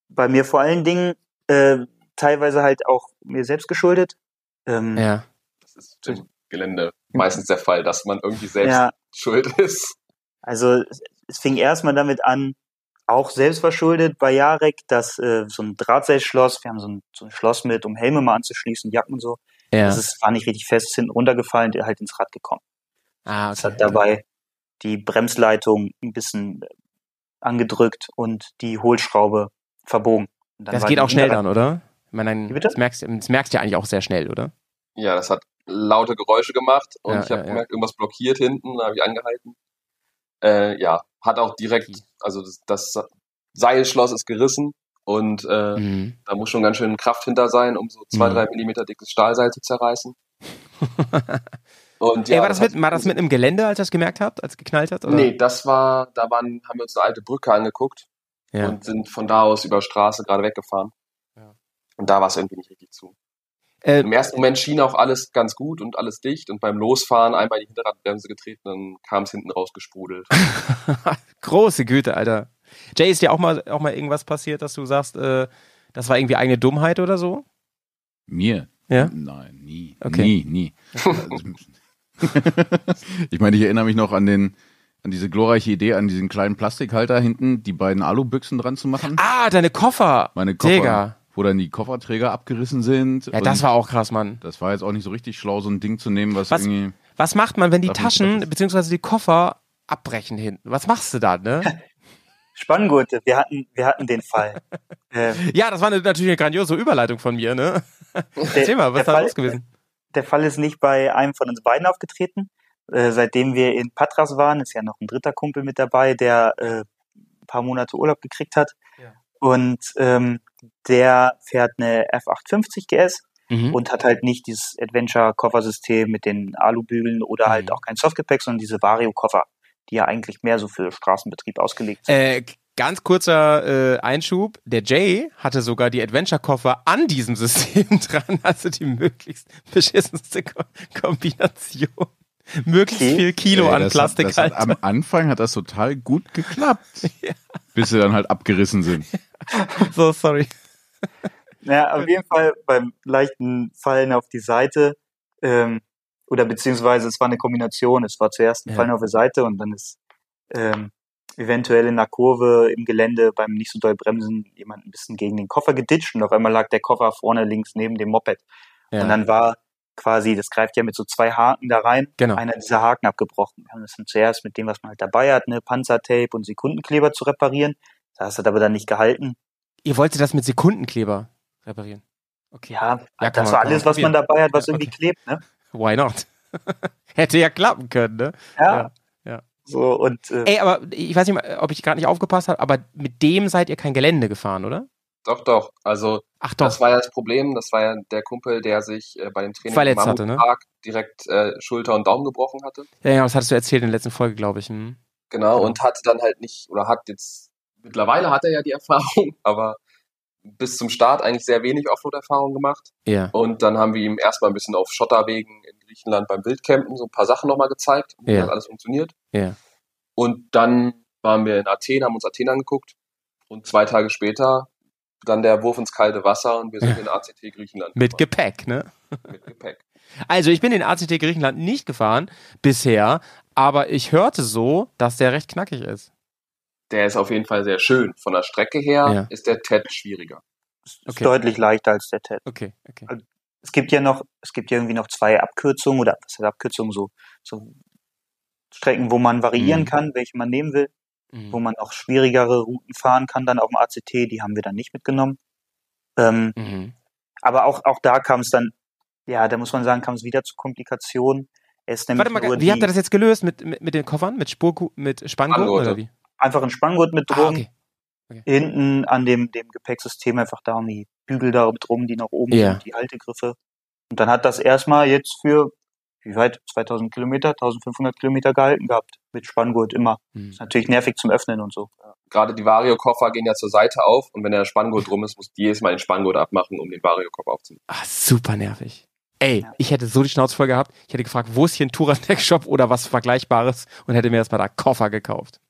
Bei mir vor allen Dingen äh, teilweise halt auch mir selbst geschuldet. Ähm, Ja. Das ist im Gelände meistens der Fall, dass man irgendwie selbst ja, schuld ist. also es, fing erstmal damit an, auch selbst verschuldet bei Jarek, dass äh, so ein Drahtseilschloss, wir haben so ein, so ein Schloss mit, um Helme mal anzuschließen, Jacken und so, Ja. das ist, war nicht richtig fest, ist hinten runtergefallen, der halt ins Rad gekommen. ah, Es hat dabei die Bremsleitung ein bisschen angedrückt und die Hohlschraube verbogen. Und dann Das geht auch schnell dann, oder? Ich meine, dann- das merkst, das merkst du ja eigentlich auch sehr schnell, oder? Ja, das hat laute Geräusche gemacht und Ja, ich habe ja, ja. gemerkt, irgendwas blockiert hinten, da habe ich angehalten. Äh, ja, hat auch direkt, also das, das Seilschloss ist gerissen und äh, Mhm. da muss schon ganz schön Kraft hinter sein, um so zwei, Mhm. drei Millimeter dickes Stahlseil zu zerreißen. Und Ey, war das, hat- mit, war das mit im Gelände, als ihr das gemerkt habt, als es geknallt hat? Oder? Nee, das war, da waren, haben wir uns eine alte Brücke angeguckt Ja. und sind von da aus über Straße gerade weggefahren. Ja. Und da war es irgendwie nicht richtig zu. Äh, Im ersten Moment schien auch alles ganz gut und alles dicht und beim Losfahren einmal die Hinterradbremse getreten, dann kam es hinten rausgesprudelt. Große Güte, Alter. Jay, ist dir auch mal, auch mal irgendwas passiert, dass du sagst, äh, das war irgendwie eigene Dummheit oder so? Mir? Ja? Nein, nie. Okay. Nie, nie. ich meine, ich erinnere mich noch an den, an diese glorreiche Idee, an diesen kleinen Plastikhalter hinten die beiden Alubüchsen dran zu machen. Ah, deine Koffer. Meine Koffer, Digga. wo dann die Kofferträger abgerissen sind. Ja, das war auch krass, Mann. das war jetzt auch nicht so richtig schlau, so ein Ding zu nehmen, was, Was- irgendwie. Was macht man, wenn die Taschen beziehungsweise die Koffer abbrechen hinten? Was machst du da, ne? Spanngurte, wir hatten, wir hatten den Fall. äh, ja, das war eine, natürlich eine grandiose Überleitung von mir, ne? Erzähl mal, was der ist da Fall- los gewesen? Der Fall ist nicht bei einem von uns beiden aufgetreten. Äh, seitdem wir in Patras waren, ist ja noch ein dritter Kumpel mit dabei, der äh, ein paar Monate Urlaub gekriegt hat. Ja. Und ähm, der fährt eine F850 GS Mhm. und hat halt nicht dieses Adventure-Koffersystem mit den Alubügeln oder Mhm. halt auch kein Softgepäck, sondern diese Vario-Koffer, die ja eigentlich mehr so für Straßenbetrieb ausgelegt sind. Äh, ganz kurzer äh, Einschub. Der Jay hatte sogar die Adventure-Koffer an diesem System dran, also die möglichst beschissenste Ko Kombination. Möglichst Okay. viel Kilo Ey, an das Plastik hat, das hat, halt. Am Anfang hat das total gut geklappt. Bis sie dann halt abgerissen sind. So, sorry. Ja, auf jeden Fall beim leichten Fallen auf die Seite, ähm, oder beziehungsweise es war eine Kombination. Es war zuerst ein Ja. Fallen auf die Seite und dann ist ähm, eventuell in der Kurve im Gelände beim nicht so doll bremsen jemand ein bisschen gegen den Koffer geditscht und auf einmal lag der Koffer vorne links neben dem Moped. Ja. Und dann war quasi, das greift ja mit so zwei Haken da rein, Genau. einer dieser Haken abgebrochen. Wir haben das dann zuerst mit dem, was man halt dabei hat, ne, Panzertape und Sekundenkleber zu reparieren. Das hat aber dann nicht gehalten. Ihr wolltet das mit Sekundenkleber reparieren. Okay. Ja, Ja, das war alles, was man dabei hat, was Ja, irgendwie okay. klebt, ne? Why not? Hätte ja klappen können, ne? Ja. ja. So, und äh, Ey, aber ich weiß nicht, mal, ob ich gerade nicht aufgepasst habe, aber mit dem seid ihr kein Gelände gefahren, oder? Doch, doch. Also Ach doch. das war ja das Problem. Das war ja der Kumpel, der sich äh, bei dem Training Verletzt im hatte, ne? Direkt äh, Schulter und Daumen gebrochen hatte. ja, ja, das hattest du erzählt in der letzten Folge, glaube ich. Hm. Genau, Genau. und hatte dann halt nicht, oder hat jetzt, mittlerweile hat er ja die Erfahrung, aber bis zum Start eigentlich sehr wenig Offroad-Erfahrung gemacht. Ja. Und dann haben wir ihm erstmal ein bisschen auf Schotterwegen in Griechenland beim Wildcampen so ein paar Sachen nochmal gezeigt, wie Ja. das alles funktioniert. Ja. Und dann waren wir in Athen, haben uns Athen angeguckt. Und zwei Tage später dann der Wurf ins kalte Wasser und wir sind in ACT Griechenland Mit gefahren. Gepäck, ne? mit Gepäck. Also ich bin in ACT Griechenland nicht gefahren bisher, aber ich hörte so, dass der recht knackig ist. Der ist auf jeden Fall sehr schön. Von der Strecke her Ja. ist der TED schwieriger. ist okay. deutlich leichter als der TED. Okay, okay. Es gibt ja noch, es gibt ja irgendwie noch zwei Abkürzungen oder was heißt Abkürzungen, so, so Strecken, wo man variieren Mhm. kann, welche man nehmen will, Mhm. wo man auch schwierigere Routen fahren kann, dann auf dem ACT, die haben wir dann nicht mitgenommen. Ähm, Mhm. aber auch, auch da kam es dann, ja, da muss man sagen, kam es wieder zu Komplikationen. Es Warte mal, wie habt ihr das jetzt gelöst mit, mit, mit den Koffern? Mit Spurku mit Spanngurten Spanngurte. oder wie? einfach ein Spanngurt mit Ah, drum, okay. hinten an dem, dem Gepäcksystem einfach da um die Bügel da drum, die nach oben Ja. sind, die Haltegriffe. Und dann hat das erstmal jetzt für, wie weit, 2000 Kilometer, 1500 Kilometer gehalten gehabt, mit Spanngurt immer. Mhm. Ist natürlich nervig zum Öffnen und so. Gerade die Vario-Koffer gehen ja zur Seite auf und wenn der Spanngurt drum ist, muss die jedes Mal den Spanngurt abmachen, um den Vario-Koffer aufzunehmen. Ah, super nervig. Ey, Ja. ich hätte so die Schnauze voll gehabt. Ich hätte gefragt, wo ist hier ein Touratec-Shop oder was Vergleichbares und hätte mir erstmal da Koffer gekauft.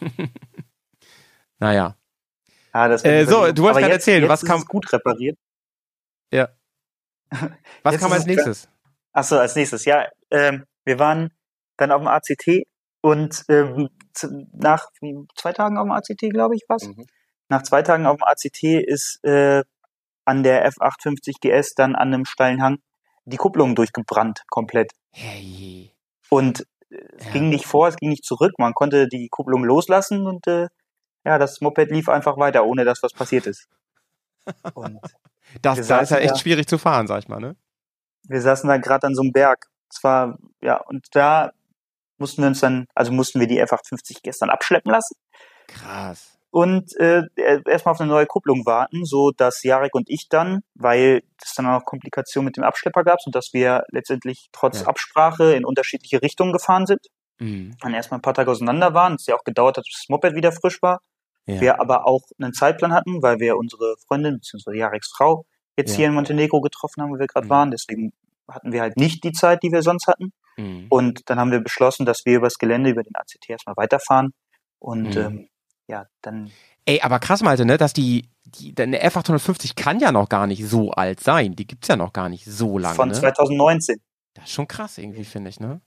naja. Ja, das Äh, so, du wolltest gerade erzählen, was kam- gut repariert. Was Jetzt kam als es nächstes? Achso, als nächstes, ja. Ähm, wir waren dann auf dem ACT und ähm, nach zwei Tagen auf dem ACT, glaube ich, was. Mhm. Nach zwei Tagen auf dem ACT ist äh, an der F850 GS dann an einem steilen Hang die Kupplung durchgebrannt, komplett. Hey. Und äh, es Ja. ging nicht vor, es ging nicht zurück. Man konnte die Kupplung loslassen und äh, ja, das Moped lief einfach weiter, ohne dass was passiert ist. Und Das, da ist ja echt da- schwierig zu fahren, sag ich mal, ne? wir saßen da gerade an so einem Berg. Zwar, ja, und da mussten wir uns dann, also mussten wir die F850 gestern abschleppen lassen Krass. und äh, erstmal auf eine neue Kupplung warten, so dass Jarek und ich dann, weil es dann auch noch Komplikationen mit dem Abschlepper gab, und dass wir letztendlich trotz Ja. Absprache in unterschiedliche Richtungen gefahren sind, Mhm. dann erstmal ein paar Tage auseinander waren, es ja auch gedauert hat, bis das Moped wieder frisch war. Ja. Wir aber auch einen Zeitplan hatten, weil wir unsere Freundin bzw. Jareks Frau jetzt Ja. hier in Montenegro getroffen haben, wo wir gerade Mhm. waren. Deswegen hatten wir halt nicht die Zeit, die wir sonst hatten. Mhm. Und dann haben wir beschlossen, dass wir übers Gelände, über den ACT erstmal weiterfahren. Und Mhm. ähm, ja, dann Ey, aber krass, Malte, ne, dass die, die, eine F850 kann ja noch gar nicht so alt sein. Die gibt's ja noch gar nicht so lange, von ne? 2019. Das ist schon krass irgendwie, finde ich, ne?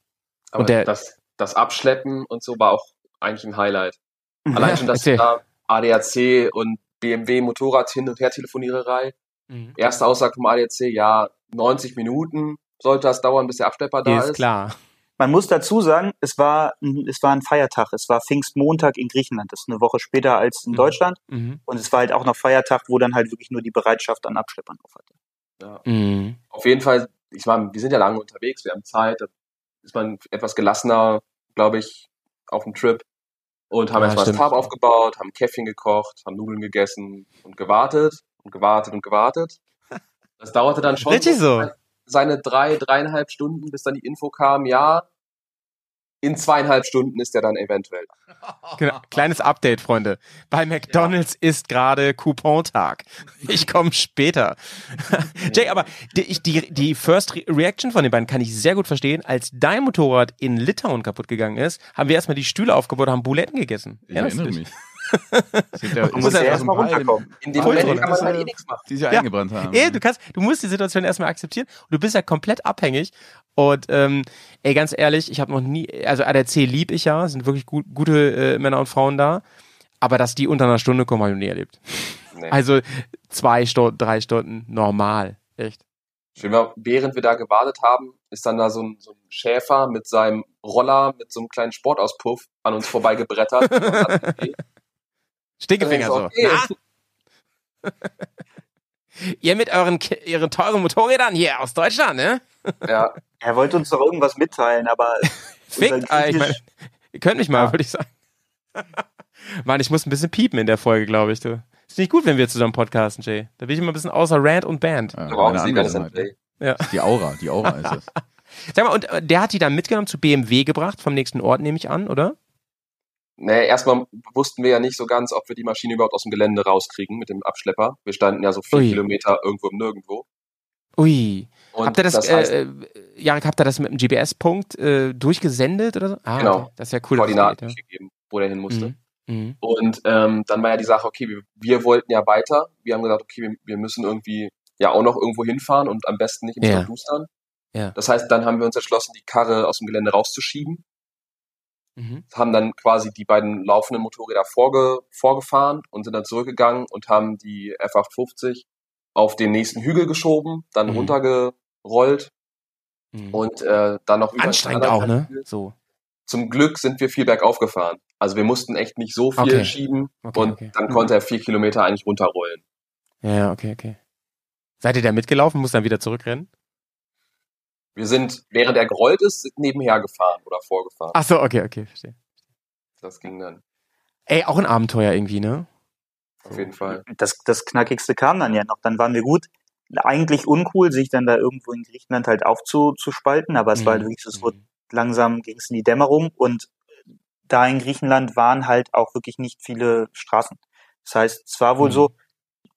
Aber Und der- das, das Abschleppen und so war auch eigentlich ein Highlight. Allein schon, dass Erzähl. da ADAC und BMW Motorrad hin und her Telefoniererei. Mhm. Erste Aussage vom ADAC, ja, 90 Minuten sollte das dauern, bis der Abschlepper da Ist ist. klar. Man muss dazu sagen, es war, ein- es war ein Feiertag. Es war Pfingstmontag in Griechenland. Das ist eine Woche später als in Mhm. Deutschland. Mhm. Und es war halt auch noch Feiertag, wo dann halt wirklich nur die Bereitschaft an Abschleppern auf hatte. Ja. Mhm. Auf jeden Fall, ich meine, wir sind ja lange unterwegs, wir haben Zeit, ist man etwas gelassener, glaube ich, auf dem Trip. Und haben Ja, erstmal das. Tarp aufgebaut, haben Käffchen gekocht, haben Nudeln gegessen und gewartet und gewartet und gewartet. Das dauerte dann schon so. seine drei, dreieinhalb Stunden, bis dann die Info kam, ja, in zweieinhalb Stunden ist er dann eventuell. Genau. Kleines Update, Freunde. Bei McDonalds ist gerade Coupontag. Ich komme später. Jay, aber die, die, die First Re Reaction von den beiden kann ich sehr gut verstehen. Als dein Motorrad in Litauen kaputt gegangen ist, haben wir erstmal die Stühle aufgebaut und haben Buletten gegessen. Ich Erinnerst erinnere mich. Ja, Man muss sind ja ja erst so mal ein paar, runterkommen. In dem Moment kann man halt eh nichts machen. die sich ja eingebrannt haben. Ey, du kannst, du musst die Situation erstmal akzeptieren und du bist ja komplett abhängig. Und ähm, ey, ganz ehrlich, ich habe noch nie, also ADAC lieb ich ja, sind wirklich gut, gute äh, Männer und Frauen da. Aber dass die unter einer Stunde kommen, habe ich noch nie erlebt. Nee. Also zwei Stunden, drei Stunden, normal. Echt. Schön war, während wir da gewartet haben, ist dann da so ein, so ein Schäfer mit seinem Roller, mit so einem kleinen Sportauspuff an uns vorbeigebrettert. Und man hat, okay, Stinkefinger so. okay. Ihr mit euren, ihren teuren Motorrädern hier aus Deutschland, ne? Ja, Er wollte uns doch irgendwas mitteilen, aber Fickt, ich Griechisch- meine, ihr könnt mich mal, Ja. würde ich sagen. Mann, ich muss ein bisschen piepen in der Folge, glaube ich. Du. Ist nicht gut, wenn wir zusammen podcasten, Jay. Da bin ich immer ein bisschen außer Rant und Band. Ja, auch meine sie, wenn es Anwesenheit. ein Die Aura, die Aura ist es. Sag mal, und äh, der hat die dann mitgenommen zu BMW gebracht, vom nächsten Ort, nehme ich an, oder? Nee, erstmal wussten wir ja nicht so ganz, ob wir die Maschine überhaupt aus dem Gelände rauskriegen mit dem Abschlepper. Wir standen ja so vier Ui. Kilometer irgendwo im Nirgendwo. Ui. Und habt ihr das, heißt, äh, äh, Jarek, habt ihr das mit dem GPS-Punkt äh, durchgesendet oder so? Ah, Genau. okay. Das ist ja cool. das Koordinaten gegeben, wo der hin musste. ja. Mhm. Und ähm, dann war ja die Sache, okay, wir, wir wollten ja weiter. Wir haben gesagt, okay, wir, wir müssen irgendwie ja auch noch irgendwo hinfahren und am besten nicht im Ja. Verdustern. Ja. Das heißt, dann haben wir uns entschlossen, die Karre aus dem Gelände rauszuschieben, Mhm. haben dann quasi die beiden laufenden Motorräder vorge vorgefahren und sind dann zurückgegangen und haben die F850 auf den nächsten Hügel geschoben, dann Mhm. runtergerollt Mhm. und äh, dann noch Anstrengend auch, ne? Hügel. So. Zum Glück sind wir viel bergauf gefahren. Also wir mussten echt nicht so viel Okay. schieben Okay, und okay. dann konnte er vier Kilometer eigentlich runterrollen. Ja, ja, okay, okay. Seid ihr da mitgelaufen, muss dann wieder zurückrennen? Wir sind, während er gerollt ist, nebenher gefahren oder vorgefahren. Ach so, okay, okay, verstehe. Das ging dann Ey, auch ein Abenteuer irgendwie, ne? auf jeden Fall. das, das Knackigste kam dann ja noch. Dann waren wir gut. Eigentlich uncool, sich dann da irgendwo in Griechenland halt aufzuspalten, aber es war halt Mhm. wirklich, es wurde langsam ging es in die Dämmerung und da in Griechenland waren halt auch wirklich nicht viele Straßen. Das heißt, es war wohl Mhm. so,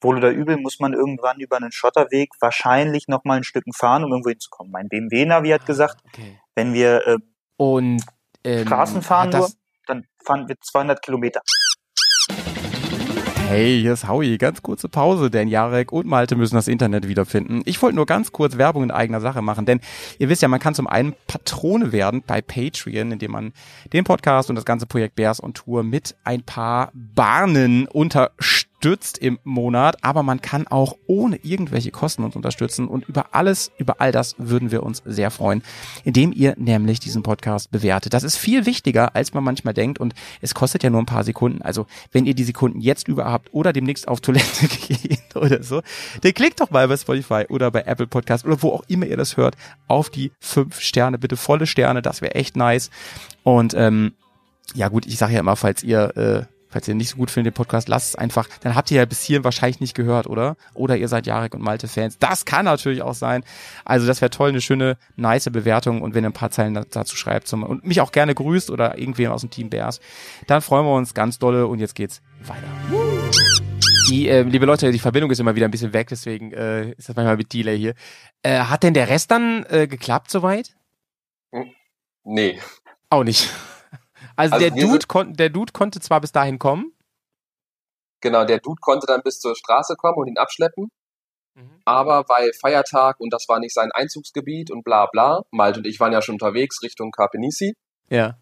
wohl oder übel muss man irgendwann über einen Schotterweg wahrscheinlich noch mal ein Stück fahren, um irgendwo hinzukommen. Mein BMW-Navi hat gesagt, Okay. wenn wir äh, Und ähm, Straßen fahren nur, dann fahren wir 200 Kilometer. Hey, hier ist Howie. Ganz kurze Pause, denn Jarek und Malte müssen das Internet wiederfinden. Ich wollte nur ganz kurz Werbung in eigener Sache machen, denn ihr wisst ja, man kann zum einen Patrone werden bei Patreon, indem man den Podcast und das ganze Projekt Bears on Tour mit ein paar Bahnen unterstützt im Monat, aber man kann auch ohne irgendwelche Kosten uns unterstützen und über alles, über all das würden wir uns sehr freuen, indem ihr nämlich diesen Podcast bewertet. Das ist viel wichtiger, als man manchmal denkt und es kostet ja nur ein paar Sekunden. Also wenn ihr die Sekunden jetzt über habt oder demnächst auf Toilette geht oder so, dann klickt doch mal bei Spotify oder bei Apple Podcast oder wo auch immer ihr das hört, auf die fünf Sterne, bitte volle Sterne, das wäre echt nice. Und ähm, ja gut, ich sage ja immer, falls ihr äh, Falls ihr nicht so gut findet den Podcast, lasst es einfach. Dann habt ihr ja bis hierhin wahrscheinlich nicht gehört, oder? Oder ihr seid Jarek und Malte Fans. Das kann natürlich auch sein. Also das wäre toll, eine schöne, nice Bewertung. Und wenn ihr ein paar Zeilen da- dazu schreibt zum, und mich auch gerne grüßt oder irgendwen aus dem Team Bears, dann freuen wir uns ganz dolle. Und jetzt geht's weiter. Die, äh, liebe Leute, die Verbindung ist immer wieder ein bisschen weg, deswegen äh, ist das manchmal mit Delay hier. Äh, hat denn der Rest dann äh, geklappt soweit? Nee. Auch nicht. Also, Also der, Dude kon der Dude konnte zwar bis dahin kommen. Genau, der Dude konnte dann bis zur Straße kommen und ihn abschleppen, aber weil Feiertag und das war nicht sein Einzugsgebiet und bla bla, Malte und ich waren ja schon unterwegs Richtung Carpenisi, Ja.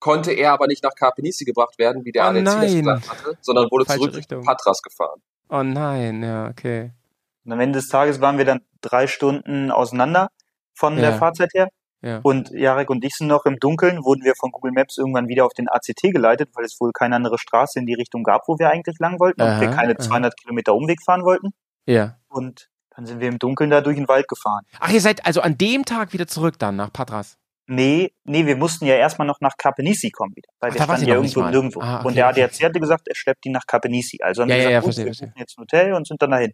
konnte er aber nicht nach Carpenisi gebracht werden, wie der Oh ADC das nein. gesagt hatte, sondern wurde Falsche zurück Richtung. Patras gefahren. Oh nein, ja, okay. Und am Ende des Tages waren wir dann drei Stunden auseinander von der Ja. Fahrzeit her. Ja. Und Jarek und ich sind noch im Dunkeln, wurden wir von Google Maps irgendwann wieder auf den ACT geleitet, weil es wohl keine andere Straße in die Richtung gab, wo wir eigentlich lang wollten und wir Aha, keine aha. 200 Kilometer Umweg fahren wollten. Ja. Und dann sind wir im Dunkeln da durch den Wald gefahren. Ach, ihr seid also an dem Tag wieder zurück dann nach Patras. Nee, nee, wir mussten ja erstmal noch nach Carpenisi kommen wieder, weil Ach, wir standen ja irgendwo nirgendwo. Ah, okay, und der ADAC hatte gesagt, er schleppt die nach Carpenisi. Also haben Ja, wir ja, gesagt, ja, gut, verstehe, wir verstehe. jetzt ein Hotel und sind dann dahin.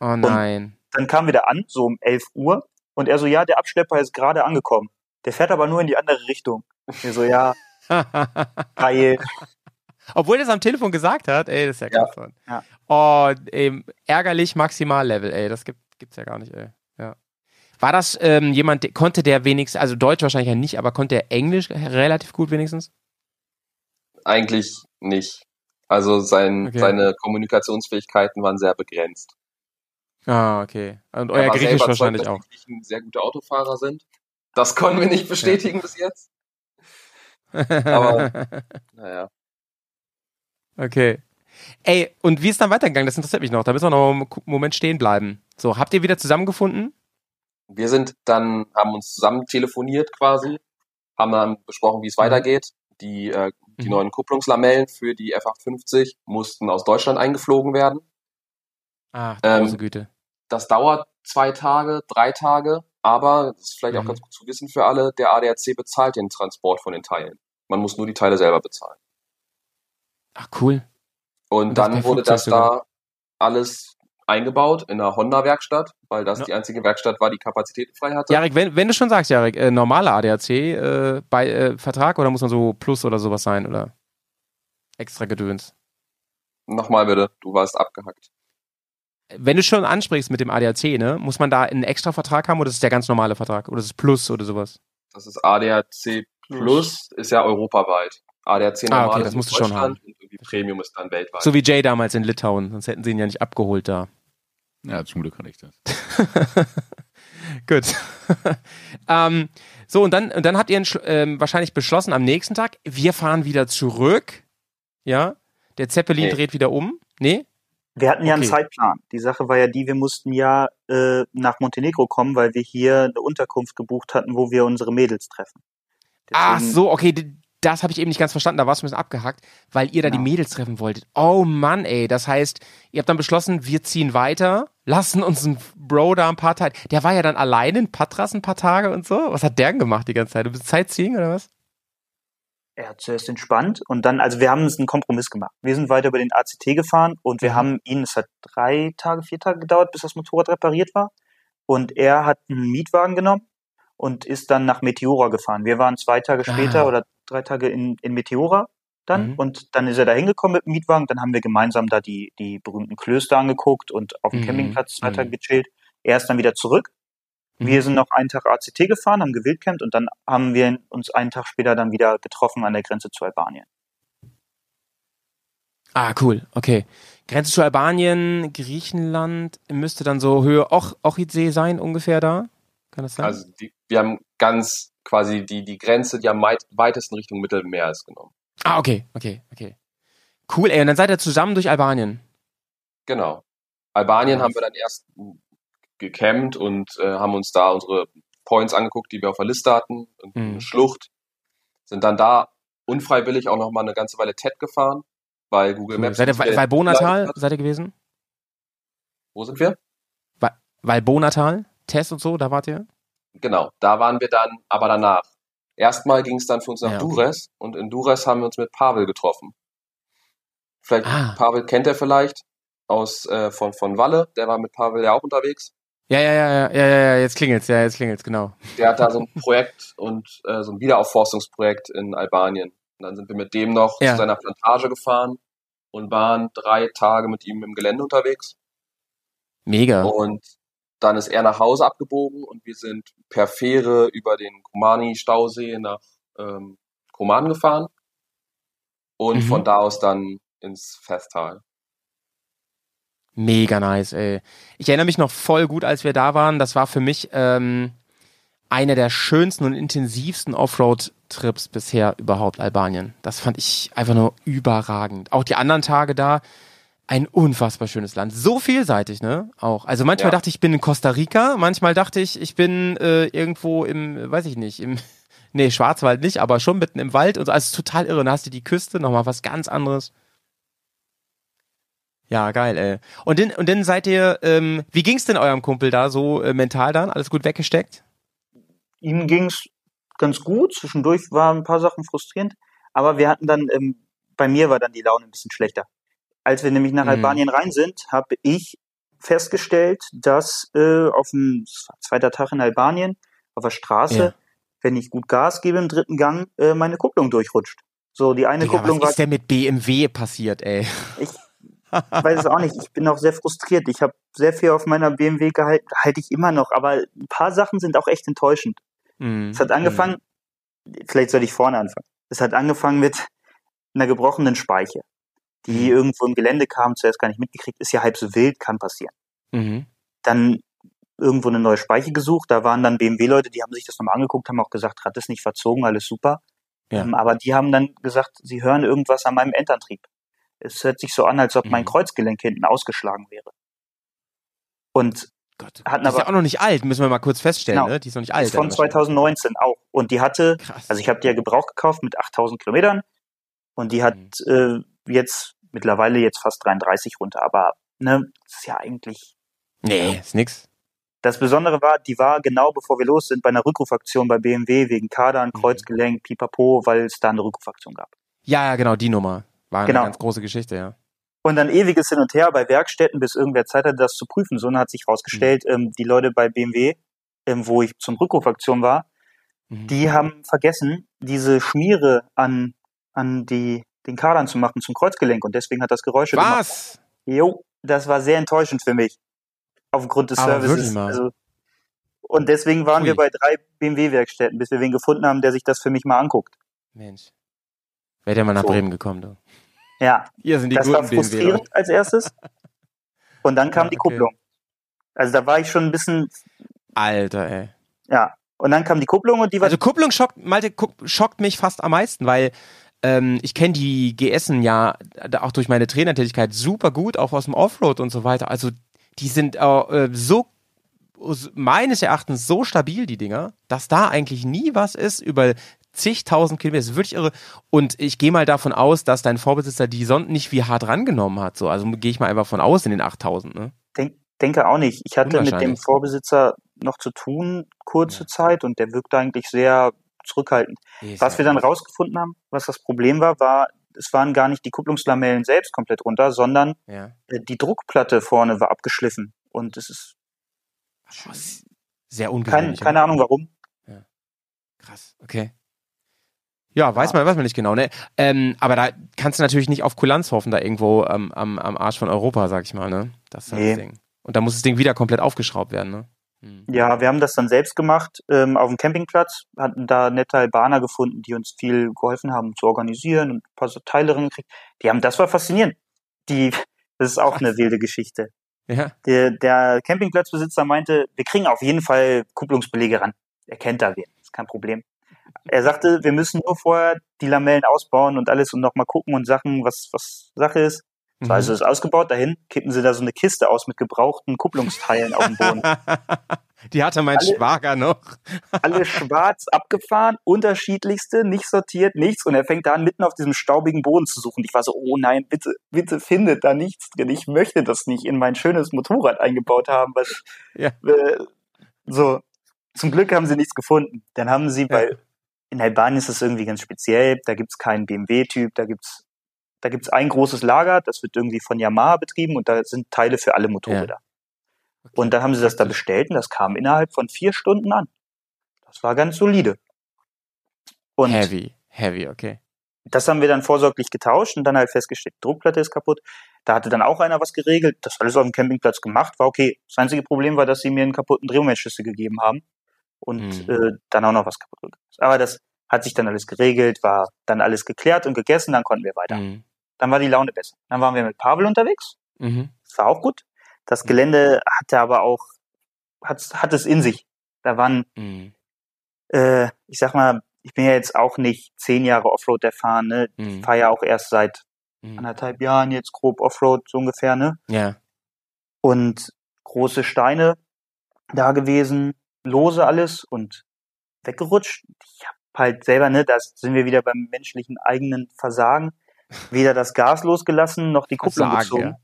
Oh nein. Dann kamen wir da an, so um 11 Uhr, und er so, ja, der Abschlepper ist gerade angekommen. Der fährt aber nur in die andere Richtung. Wir so, ja, geil. Obwohl er es am Telefon gesagt hat, ey, das ist ja Ja. krass. Mann. Ja. Oh, ey, ärgerlich Maximallevel, ey, das gibt, gibt's ja gar nicht, ey. Ja. War das ähm, jemand, der, konnte der wenigstens, also Deutsch wahrscheinlich ja nicht, aber konnte er Englisch relativ gut wenigstens? Eigentlich nicht. Also sein, Okay. seine Kommunikationsfähigkeiten waren sehr begrenzt. Ah, okay. Und Er euer Griechisch wahrscheinlich dass auch. die Griechen sehr gute Autofahrer sind. Das konnten wir nicht bestätigen bis jetzt. Aber- Naja. okay. Ey, und wie ist dann weitergegangen? Das interessiert mich noch. Da müssen wir noch einen Moment stehen bleiben. So, habt ihr wieder zusammengefunden? Wir sind dann, haben uns zusammen telefoniert quasi, haben dann besprochen, wie es weitergeht. Die, äh, die Mhm. neuen Kupplungslamellen für die F850 mussten aus Deutschland eingeflogen werden. Ach, Ähm, große Güte. Das dauert zwei Tage, drei Tage. aber das ist vielleicht auch Mhm. ganz gut zu wissen für alle, der ADAC bezahlt den Transport von den Teilen. Man muss nur die Teile selber bezahlen. Ach, cool. Und, Und dann wurde das Flugzeug da alles eingebaut in einer Honda-Werkstatt, weil das Ja. die einzige Werkstatt war, die Kapazitäten frei hatte. Jarek, wenn, wenn du schon sagst, Jarek, äh, normaler ADAC äh, bei äh, Vertrag oder muss man so Plus oder sowas sein oder extra Gedöns? Nochmal bitte, du warst abgehackt. Wenn du schon ansprichst mit dem ADAC, ne, muss man da einen extra Vertrag haben oder ist es der ganz normale Vertrag oder ist es Plus oder sowas? Das ist ADAC Plus, ist ja europaweit. ADAC Ah, normal okay, ist das musst du schon Deutschland und irgendwie Premium ist dann weltweit. So wie Jay damals in Litauen, sonst hätten sie ihn ja nicht abgeholt da. Ja, zum Glück kann ich das. Gut. ähm, so, und dann, und dann habt ihr ähm, wahrscheinlich beschlossen am nächsten Tag, wir fahren wieder zurück. Ja. Der Zeppelin Nee. dreht wieder um. Nee? Wir hatten ja einen Okay. Zeitplan. Die Sache war ja die, wir mussten ja äh, nach Montenegro kommen, weil wir hier eine Unterkunft gebucht hatten, wo wir unsere Mädels treffen. Ach Deswegen- so, okay, das habe ich eben nicht ganz verstanden, da warst du ein bisschen abgehackt, weil ihr da die Genau. Mädels treffen wolltet. Oh Mann, ey, das heißt, ihr habt dann beschlossen, wir ziehen weiter, lassen uns einen Bro da ein paar Tage. Der war ja dann alleine in Patras ein paar Tage und so. Was hat der denn gemacht die ganze Zeit? Du bist Sightseeing oder was? Er hat zuerst entspannt und dann, also wir haben uns einen Kompromiss gemacht. Wir sind weiter über den ACT gefahren und wir Mhm. haben ihn, es hat drei Tage, vier Tage gedauert, bis das Motorrad repariert war. Und er hat einen Mietwagen genommen und ist dann nach Meteora gefahren. Wir waren zwei Tage später Ah. oder drei Tage in, in Meteora dann Mhm. und dann ist er da hingekommen mit dem Mietwagen. Dann haben wir gemeinsam da die, die berühmten Klöster angeguckt und auf dem Mhm. Campingplatz zwei Mhm. Tage gechillt. Er ist dann wieder zurück. Mhm. Wir sind noch einen Tag ACT gefahren, haben gewildcampt und dann haben wir uns einen Tag später dann wieder getroffen an der Grenze zu Albanien. Ah, cool, okay. Grenze zu Albanien, Griechenland, müsste dann so Höhe Och Ochitsee sein, ungefähr da? Kann das sein? Also die, wir haben ganz quasi die, die Grenze, die am weit, weitesten Richtung Mittelmeer ist genommen. ah, okay, okay, okay. Cool, ey, und dann seid ihr zusammen durch Albanien. Genau. Albanien Nice. haben wir dann erst gecampt und äh, haben uns da unsere Points angeguckt, die wir auf der Liste hatten, Mhm. eine Schlucht. Sind dann da unfreiwillig auch noch mal eine ganze Weile TED gefahren, weil Google Cool. Maps Seid ihr Valbonatal, geleitet hat. seid ihr gewesen? Wo sind wir? Valbonatal, Tess und so, da wart ihr? Genau, da waren wir dann, aber danach. Erstmal ging es dann für uns nach Ja, okay. Dures und in Dures haben wir uns mit Pavel getroffen. Vielleicht, Ah. Pavel kennt er vielleicht aus äh, von, von Walle, der war mit Pavel ja auch unterwegs. Ja, ja, ja, ja, ja, ja, jetzt klingelt's, ja, jetzt klingelt's, genau. Der hat da so ein Projekt und äh, so ein Wiederaufforstungsprojekt in Albanien. Und dann sind wir mit dem noch Ja. zu seiner Plantage gefahren und waren drei Tage mit ihm im Gelände unterwegs. Mega. Und dann ist er nach Hause abgebogen und wir sind per Fähre über den Komani-Stausee nach ähm, Koman gefahren und Mhm. von da aus dann ins Festtal. Mega nice, ey. Ich erinnere mich noch voll gut, als wir da waren. Das war für mich ähm, einer der schönsten und intensivsten Offroad-Trips bisher überhaupt Albanien. Das fand ich einfach nur überragend. Auch die anderen Tage da, ein unfassbar schönes Land. So vielseitig, ne? Auch. Also manchmal Ja. dachte ich, ich bin in Costa Rica, manchmal dachte ich, ich bin äh, irgendwo im, weiß ich nicht, im, nee, Schwarzwald nicht, aber schon mitten im Wald und so. Also total irre. Da hast du die Küste, nochmal was ganz anderes. Ja, geil, ey. Und dann, und dann seid ihr, ähm, wie ging's denn eurem Kumpel da so äh, mental dann? Alles gut weggesteckt? Ihm ging's ganz gut. Zwischendurch waren ein paar Sachen frustrierend. Aber wir hatten dann, ähm, bei mir war dann die Laune ein bisschen schlechter. Als wir nämlich nach Mhm. Albanien rein sind, habe ich festgestellt, dass äh, auf dem zweiter Tag in Albanien auf der Straße, Ja. wenn ich gut Gas gebe im dritten Gang, äh, meine Kupplung durchrutscht. So, die eine Digga, Kupplung was war ist denn mit BMW passiert, ey? Ich weiß es auch nicht. Ich bin auch sehr frustriert. Ich habe sehr viel auf meiner BMW gehalten, halte ich immer noch, aber ein paar Sachen sind auch echt enttäuschend. Mhm. Es hat angefangen, vielleicht soll ich vorne anfangen. Es hat angefangen mit einer gebrochenen Speiche, die irgendwo im Gelände kam, zuerst gar nicht mitgekriegt, ist ja halb so wild, kann passieren. Mhm. Dann irgendwo eine neue Speiche gesucht, da waren dann BMW-Leute, die haben sich das nochmal angeguckt, haben auch gesagt, Rad ist nicht verzogen, alles super. Ja. Ähm, aber die haben dann gesagt, sie hören irgendwas an meinem Endantrieb. Es hört sich so an, als ob mein Mhm. Kreuzgelenk hinten ausgeschlagen wäre. Und Gott. Hatten die ist ja aber- auch noch nicht alt, müssen wir mal kurz feststellen, Genau. ne? Die ist noch nicht alt. ist von aber- 2019 auch. Und die hatte, Krass. also ich habe die ja Gebrauch gekauft mit 8000 Kilometern und die hat Mhm. äh, jetzt mittlerweile jetzt fast 33 runter. Aber ne, das ist ja eigentlich Nee, ist nix. Das Besondere war, die war genau bevor wir los sind bei einer Rückrufaktion bei BMW wegen Kadern, Mhm. Kreuzgelenk, Pipapo, weil es da eine Rückrufaktion gab. Ja, ja, genau, die Nummer. War Genau. eine ganz große Geschichte, ja. Und dann ewiges Hin und Her bei Werkstätten, bis irgendwer Zeit hatte, das zu prüfen. So hat sich herausgestellt, Mhm. ähm, die Leute bei BMW, ähm, wo ich zum Rückrufaktion war, Mhm. die haben vergessen, diese Schmiere an, an die, den Kadern zu machen zum Kreuzgelenk und deswegen hat das Geräusche gemacht. Was? Jo, das war sehr enttäuschend für mich. Aufgrund des Aber Services. mal. Also, und deswegen waren Ui. wir bei drei BMW-Werkstätten, bis wir wen gefunden haben, der sich das für mich mal anguckt. Mensch. Wäre der mal nach So. Bremen gekommen, du. Ja, Hier sind die das war frustrierend als erstes. Und dann kam Ja, die okay. Kupplung. Also da war ich schon ein bisschen, Alter, ey. ja. Und dann kam die Kupplung und die war Also Kupplung schockt, Malte, schockt mich fast am meisten, weil ähm, ich kenne die GSen ja auch durch meine Trainertätigkeit super gut, auch aus dem Offroad und so weiter. Also die sind äh, so meines Erachtens so stabil, die Dinger, dass da eigentlich nie was ist über zigtausend Kilometer. Das ist wirklich irre. Und ich gehe mal davon aus, dass dein Vorbesitzer die Sonden nicht wie hart rangenommen hat. So, also gehe ich mal einfach von aus in den 8000. Ne? denk, denke auch nicht. Ich hatte mit dem. Vorbesitzer noch zu tun, kurze Zeit, und der wirkte eigentlich sehr zurückhaltend. Was wir dann rausgefunden haben, was das Problem war, war, es waren gar nicht die Kupplungslamellen selbst komplett runter, sondern Ja. äh, die Druckplatte vorne war abgeschliffen. Und es ist Sehr kein, ungewöhnlich. keine Ahnung warum. Krass, okay. Ja, weiß man, weiß man nicht genau, ne? Ähm, aber da kannst du natürlich nicht auf Kulanz hoffen, da irgendwo ähm, am, am Arsch von Europa, sag ich mal, ne? Das ist Nee. das Ding. Und da muss das Ding wieder komplett aufgeschraubt werden, ne? Hm. Ja, wir haben das dann selbst gemacht ähm, auf dem Campingplatz, hatten da nette Albaner gefunden, die uns viel geholfen haben zu organisieren und ein paar so Teile gekriegt. Die haben, das war faszinierend. Die, das ist auch eine wilde Geschichte. Ja. Der, der Campingplatzbesitzer meinte, wir kriegen auf jeden Fall Kupplungsbelege ran. Er kennt da wen, ist kein Problem. Er sagte, wir müssen nur vorher die Lamellen ausbauen und alles und nochmal gucken und Sachen, was, was Sache ist. So, also Mhm. ist ausgebaut, dahin kippen sie da so eine Kiste aus mit gebrauchten Kupplungsteilen auf den Boden. Die hatte mein Alle- Schwager noch. Alle schwarz abgefahren, unterschiedlichste, nicht sortiert, nichts. Und er fängt da an, mitten auf diesem staubigen Boden zu suchen. Ich war so, oh nein, bitte, bitte findet da nichts drin. Ich möchte das nicht in mein schönes Motorrad eingebaut haben. Was, Ja. äh, so, zum Glück haben sie nichts gefunden. Dann haben sie bei, in Albanien ist das irgendwie ganz speziell. Da gibt's keinen BMW-Typ, da gibt's da gibt's ein großes Lager, das wird irgendwie von Yamaha betrieben und da sind Teile für alle Motorräder. Und dann haben sie das da bestellt und das kam innerhalb von vier Stunden an. Das war ganz solide. Und Heavy, heavy, okay. das haben wir dann vorsorglich getauscht und dann halt festgestellt, die Druckplatte ist kaputt. Da hatte dann auch einer was geregelt, das alles auf dem Campingplatz gemacht, war okay. Das einzige Problem war, dass sie mir einen kaputten Drehmomentschlüssel gegeben haben und Mhm. äh, dann auch noch was kaputt gegangen ist. Aber das hat sich dann alles geregelt, war dann alles geklärt und gegessen, dann konnten wir weiter. Mhm. Dann war die Laune besser. Dann waren wir mit Pavel unterwegs, Mhm. das war auch gut. Das Gelände hatte aber auch, hat, hat es in sich. Da waren Mhm. äh, ich sag mal, ich bin ja jetzt auch nicht zehn Jahre Offroad erfahren, ne? Ich Mhm. fahre ja auch erst seit anderthalb Jahren jetzt grob Offroad, so ungefähr, ne? Ja. Und große Steine da gewesen, lose alles und weggerutscht. Ich hab halt selber, ne, da sind wir wieder beim menschlichen eigenen Versagen, weder das Gas losgelassen, noch die Kupplung Versagen, gezogen. ja.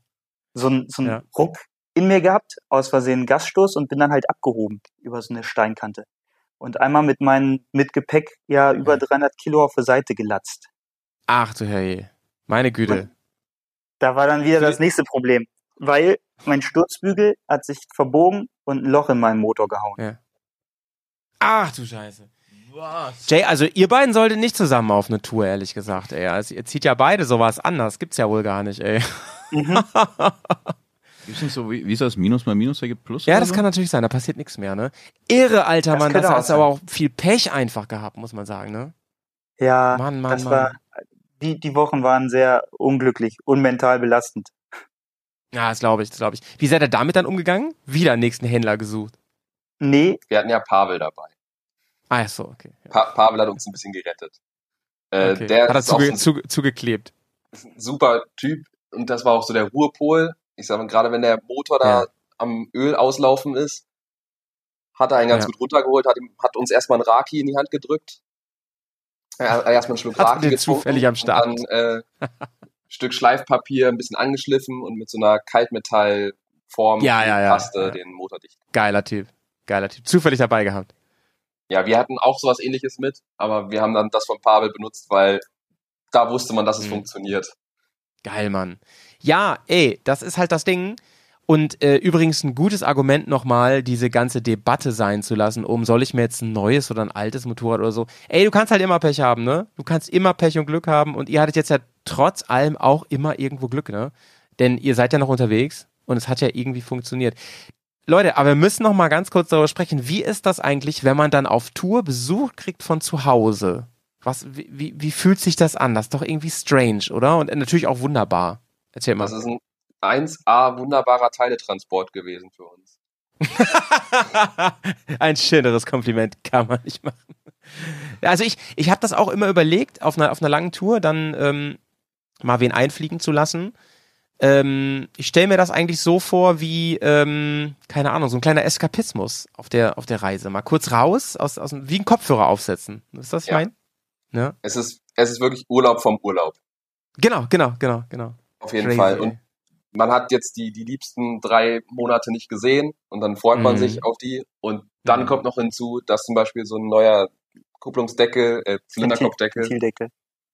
So ein, so ein Ja. Ruck in mir gehabt, aus Versehen Gasstoß und bin dann halt abgehoben über so eine Steinkante. Und einmal mit meinem Mitgepäck ja über 300 Kilo auf der Seite gelatzt. Ach du Herrje. Meine Güte. Da war dann wieder das nächste Problem, weil mein Sturzbügel hat sich verbogen und ein Loch in meinen Motor gehauen. Ach du Scheiße. Jay, also ihr beiden solltet nicht zusammen auf eine Tour, ehrlich gesagt, ey. Also ihr zieht ja beide sowas an, das gibt's ja wohl gar nicht, ey. Mhm. Gibt's nicht so, wie, wie ist das? Minus mal Minus ergibt Plus? Ja, das so? kann natürlich sein, da passiert nichts mehr, ne? Irre, alter Das Mann, das hast sein. aber auch viel Pech einfach gehabt, muss man sagen, ne? Ja, Mann, Mann, das Mann. war, die, die Wochen waren sehr unglücklich und mental belastend. Ja, das glaube ich, das glaube ich. Wie seid ihr damit dann umgegangen? Wieder einen nächsten Händler gesucht. Nee, Wir hatten ja Pavel dabei. Ah, so, okay. Pa Pavel hat uns ein bisschen gerettet. Äh, okay. Der Hat er zuge zuge zugeklebt. super Typ und das war auch so der Ruhepol. Ich sag mal, gerade wenn der Motor da Ja. am Öl auslaufen ist, hat er einen ganz Ja. gut runtergeholt, hat, ihm, hat uns erstmal einen Raki in die Hand gedrückt. Er hat erstmal einen Schluck Hat Raki den zufällig am Start. und dann äh, ein Stück Schleifpapier, ein bisschen angeschliffen und mit so einer Form Ja, ja, ja, passte ja. den Motor dicht. Geiler Typ. Geiler Typ. Zufällig dabei gehabt. Ja, wir hatten auch sowas ähnliches mit, aber wir haben dann das von Pavel benutzt, weil da wusste man, dass es Mhm. funktioniert. Geil, Mann. Ja, ey, das ist halt das Ding. Und äh, übrigens ein gutes Argument nochmal, diese ganze Debatte sein zu lassen, um soll ich mir jetzt ein neues oder ein altes Motorrad oder so. Ey, du kannst halt immer Pech haben, ne? Du kannst immer Pech und Glück haben und ihr hattet jetzt ja trotz allem auch immer irgendwo Glück, ne? Denn ihr seid ja noch unterwegs und es hat ja irgendwie funktioniert. Leute, aber wir müssen noch mal ganz kurz darüber sprechen. Wie ist das eigentlich, wenn man dann auf Tour Besuch kriegt von zu Hause? Was, wie, wie, fühlt sich das an? Das ist doch irgendwie strange, oder? Und natürlich auch wunderbar. Erzähl mal. Das ist ein 1A wunderbarer Teiletransport gewesen für uns. Ein schöneres Kompliment kann man nicht machen. Also ich, ich habe das auch immer überlegt, auf einer, auf einer langen Tour dann ähm, mal wen einfliegen zu lassen. Ähm, ich stelle mir das eigentlich so vor wie, ähm, keine Ahnung, so ein kleiner Eskapismus auf der, auf der Reise. Mal kurz raus, aus, aus, wie ein Kopfhörer aufsetzen. Ist das, was ich Ja. mein? Ja. Es ist, es ist wirklich Urlaub vom Urlaub. Genau, genau, genau, genau. Auf jeden Crazy, Fall. Und man hat jetzt die, die liebsten drei Monate nicht gesehen und dann freut man Mhm. sich auf die. Und dann Mhm. kommt noch hinzu, dass zum Beispiel so ein neuer Kupplungsdeckel, äh, Zylinderkopfdeckel, Ventildeckel.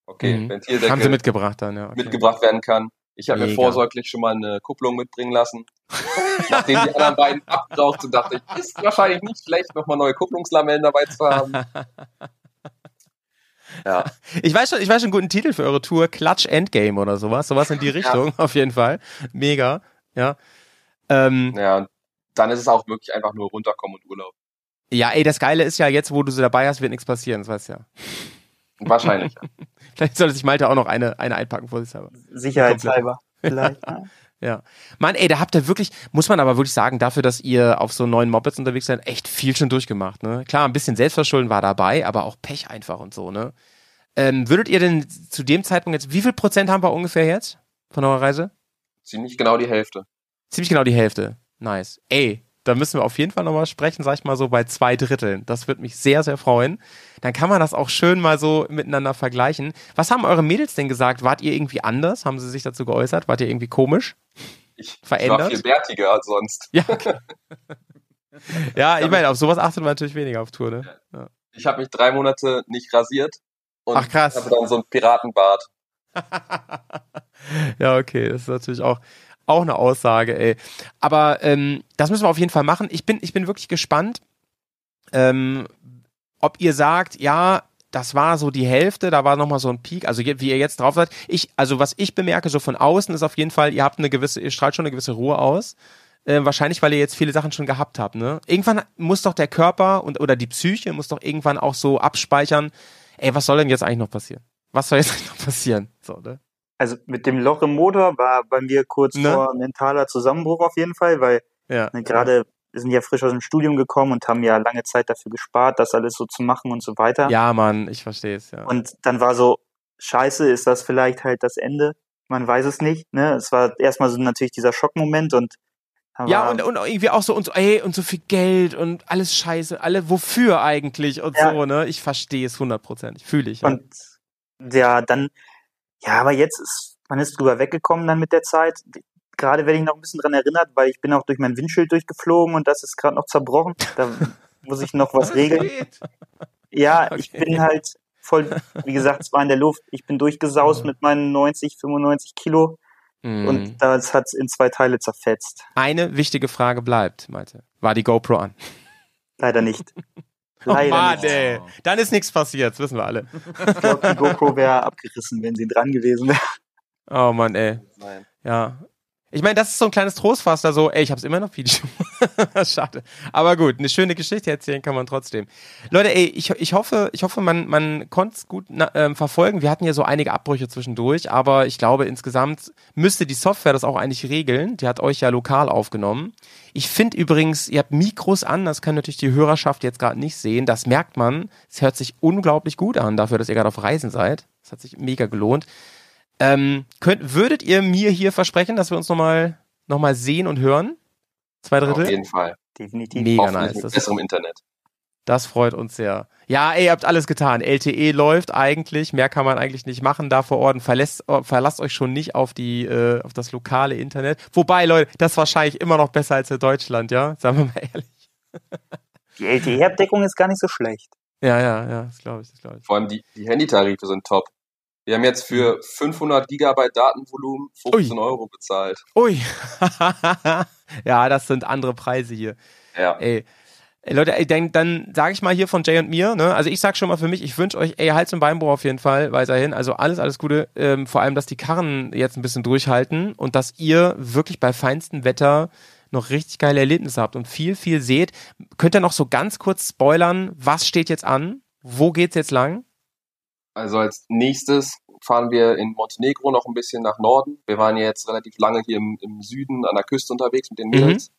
okay, Mhm. Ventildeckel Haben sie mitgebracht dann, ja. Okay. mitgebracht werden kann. Ich habe mir vorsorglich schon mal eine Kupplung mitbringen lassen. Nachdem die anderen beiden abgeraucht sind, dachte ich, ist wahrscheinlich nicht schlecht, nochmal neue Kupplungslamellen dabei zu haben. Ja, Ich weiß schon, ich weiß schon einen guten Titel für eure Tour, Clutch Endgame oder sowas, sowas in die Richtung, auf jeden Fall. Mega, ja. Ähm, ja, dann ist es auch wirklich einfach nur runterkommen und Urlaub. ja, ey, das Geile ist ja, jetzt, wo du sie dabei hast, wird nichts passieren, das weißt du ja. Wahrscheinlich. ja. Vielleicht sollte sich Malte auch noch eine, eine einpacken, vorsichtshalber. Sicherheitshalber. Vielleicht. ja. Ja. Mann, ey, da habt ihr wirklich, muss man aber wirklich sagen, dafür, dass ihr auf so neuen Mopeds unterwegs seid, echt viel schon durchgemacht, ne? Klar, ein bisschen Selbstverschulden war dabei, aber auch Pech einfach und so, ne? Ähm, würdet ihr denn zu dem Zeitpunkt jetzt, wie viel Prozent haben wir ungefähr jetzt von eurer Reise? Ziemlich genau die Hälfte. Ziemlich genau die Hälfte. Nice. Ey, da müssen wir auf jeden Fall nochmal sprechen, sag ich mal so bei zwei Dritteln. Das würde mich sehr, sehr freuen. Dann kann man das auch schön mal so miteinander vergleichen. Was haben eure Mädels denn gesagt? Wart ihr irgendwie anders? Haben sie sich dazu geäußert? Wart ihr irgendwie komisch? Ich, ich Verändert? war viel bärtiger als sonst. Ja, okay. ja, ich meine, auf sowas achtet man natürlich weniger auf Tour, ne? Ja. Ich habe mich drei Monate nicht rasiert und Ach, krass. hatte dann so einen Piratenbart. ja, okay, das ist natürlich auch, auch eine Aussage, ey. Aber ähm, das müssen wir auf jeden Fall machen. Ich bin, ich bin wirklich gespannt, ähm, ob ihr sagt, ja, das war so die Hälfte, da war nochmal so ein Peak, also wie ihr jetzt drauf seid. Ich, also was ich bemerke, so von außen ist auf jeden Fall, ihr habt eine gewisse, ihr strahlt schon eine gewisse Ruhe aus. Äh, wahrscheinlich, weil ihr jetzt viele Sachen schon gehabt habt, ne? Irgendwann muss doch der Körper und oder die Psyche muss doch irgendwann auch so abspeichern, ey, was soll denn jetzt eigentlich noch passieren? Was soll jetzt eigentlich noch passieren? So, ne? Also mit dem Loch im Motor war bei mir kurz Ne? vor mentaler Zusammenbruch auf jeden Fall, weil Ja. ne, gerade wir sind ja frisch aus dem Studium gekommen und haben ja lange Zeit dafür gespart, das alles so zu machen und so weiter. Ja, Mann, ich verstehe es, ja. Und dann war so, scheiße, ist das vielleicht halt das Ende? Man weiß es nicht. Ne? Es war erstmal so natürlich dieser Schockmoment und Ja, und, und irgendwie auch so, und so, ey, und so viel Geld und alles scheiße, alle, wofür eigentlich und Ja. so, ne? Ich verstehe es hundertprozentig, fühle ich. Ja. Und ja, dann, ja, aber jetzt ist, man ist drüber weggekommen dann mit der Zeit. Gerade werde ich noch ein bisschen dran erinnert, weil ich bin auch durch mein Windschild durchgeflogen und das ist gerade noch zerbrochen. Da muss ich noch was regeln. Ja, ich Okay. bin halt voll, wie gesagt, es war in der Luft. Ich bin durchgesaust mit meinen 90, 95 Kilo Mhm. und das hat's in zwei Teile zerfetzt. Eine wichtige Frage bleibt, Malte. War die GoPro an? Leider nicht. Oh Leider Mann, nicht. ey. Dann ist nichts passiert, das wissen wir alle. Ich glaube, die GoPro wäre abgerissen, wenn sie dran gewesen wäre. Oh Mann, ey. Nein. Ja. Ich meine, das ist so ein kleines Trostfass da so, ey, ich hab's immer noch Video. Schade. Aber gut, eine schöne Geschichte erzählen kann man trotzdem. Leute, ey, ich, ich hoffe, ich hoffe, man, man konnte es gut ähm, verfolgen. Wir hatten ja so einige Abbrüche zwischendurch, aber ich glaube, insgesamt müsste die Software das auch eigentlich regeln. Die hat euch ja lokal aufgenommen. Ich finde übrigens, ihr habt Mikros an, das kann natürlich die Hörerschaft jetzt gerade nicht sehen. Das merkt man. Es hört sich unglaublich gut an dafür, dass ihr gerade auf Reisen seid. Das hat sich mega gelohnt. Ähm, könnt, würdet ihr mir hier versprechen, dass wir uns nochmal noch mal sehen und hören? Zwei Auf Drittel? jeden Fall. Definitiv. Mega nice. mit Das, besserem Internet. Das freut uns sehr. Ja, ey, ihr habt alles getan. LTE läuft eigentlich. Mehr kann man eigentlich nicht machen da vor Ort. Verlässt, verlasst euch schon nicht auf die, äh, auf das lokale Internet. Wobei, Leute, das ist wahrscheinlich immer noch besser als in Deutschland, ja? Sagen wir mal ehrlich. Die LTE-Abdeckung ist gar nicht so schlecht. Ja, ja, ja, das glaube ich, das glaube ich. Vor allem die, die Handytarife sind top. Wir haben jetzt für 500 Gigabyte Datenvolumen 15 Euro bezahlt. Ui. ja, das sind andere Preise hier. Ja. Ey. Ey, Leute, ey, dann, dann sage ich mal hier von Jay und mir, ne? Also ich sag schon mal für mich, ich wünsche euch, ey, Hals und Beinbruch auf jeden Fall weiterhin. Also alles, alles Gute. Ähm, vor allem, dass die Karren jetzt ein bisschen durchhalten und dass ihr wirklich bei feinstem Wetter noch richtig geile Erlebnisse habt und viel, viel seht. Könnt ihr noch so ganz kurz spoilern, was steht jetzt an? Wo geht's jetzt lang? Also als nächstes fahren wir in Montenegro noch ein bisschen nach Norden. Wir waren ja jetzt relativ lange hier im, im Süden an der Küste unterwegs mit den Mädels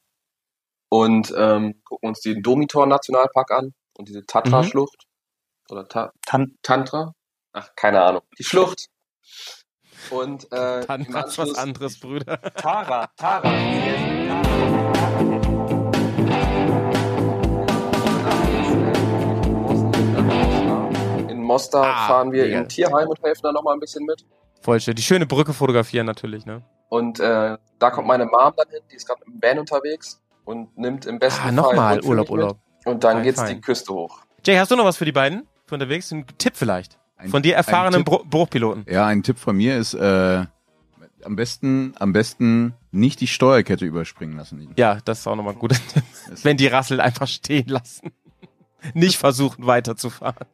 und ähm, gucken uns den Domitor Nationalpark an und diese Tatra-Schlucht. Oder Ta Tan Tantra? Ach, keine Ahnung. Die Schlucht. Und äh, Dann im was, anderes, Brüder. Tara, Tara. In Mostar Ah, fahren wir mega. im Tierheim und helfen da noch mal ein bisschen mit. Voll schön. Die schöne Brücke fotografieren natürlich, ne? Und äh, da kommt meine Mom dann hin, die ist gerade im Van unterwegs und nimmt im besten Ah, Fall nochmal Urlaub, mit. Urlaub. Und dann Fein, geht's fein. die Küste hoch. Jay, hast du noch was für die beiden? Für unterwegs? Ein Tipp vielleicht? Ein- Von dir erfahrenen Bruchpiloten. Ja, ein Tipp von mir ist, äh, am besten, am besten nicht die Steuerkette überspringen lassen. Ja, das ist auch nochmal ein guter Tipp. Wenn die Rassel einfach stehen lassen. Nicht versuchen weiterzufahren.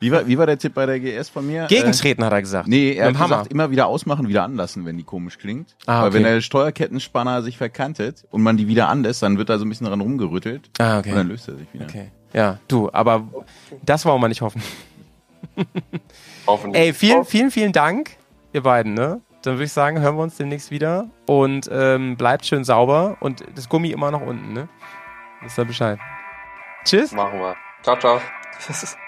Wie war, wie war der Tipp bei der GS von mir? Gegentreten, hat er gesagt. Äh, nee, er Mit hat gesagt, immer wieder ausmachen, wieder anlassen, wenn die komisch klingt. Ah, Weil okay. wenn der Steuerkettenspanner sich verkantet und man die wieder anlässt, dann wird da so ein bisschen dran rumgerüttelt Ah, und dann okay. löst er sich wieder. Okay. Ja, du, aber das wollen wir nicht hoffen. Hoffentlich. Ey, vielen, vielen, vielen Dank, ihr beiden, ne? Dann würde ich sagen, hören wir uns demnächst wieder und ähm, bleibt schön sauber und das Gummi immer noch unten, ne? Wisst ihr Bescheid. Tschüss. Machen wir. Ciao, ciao.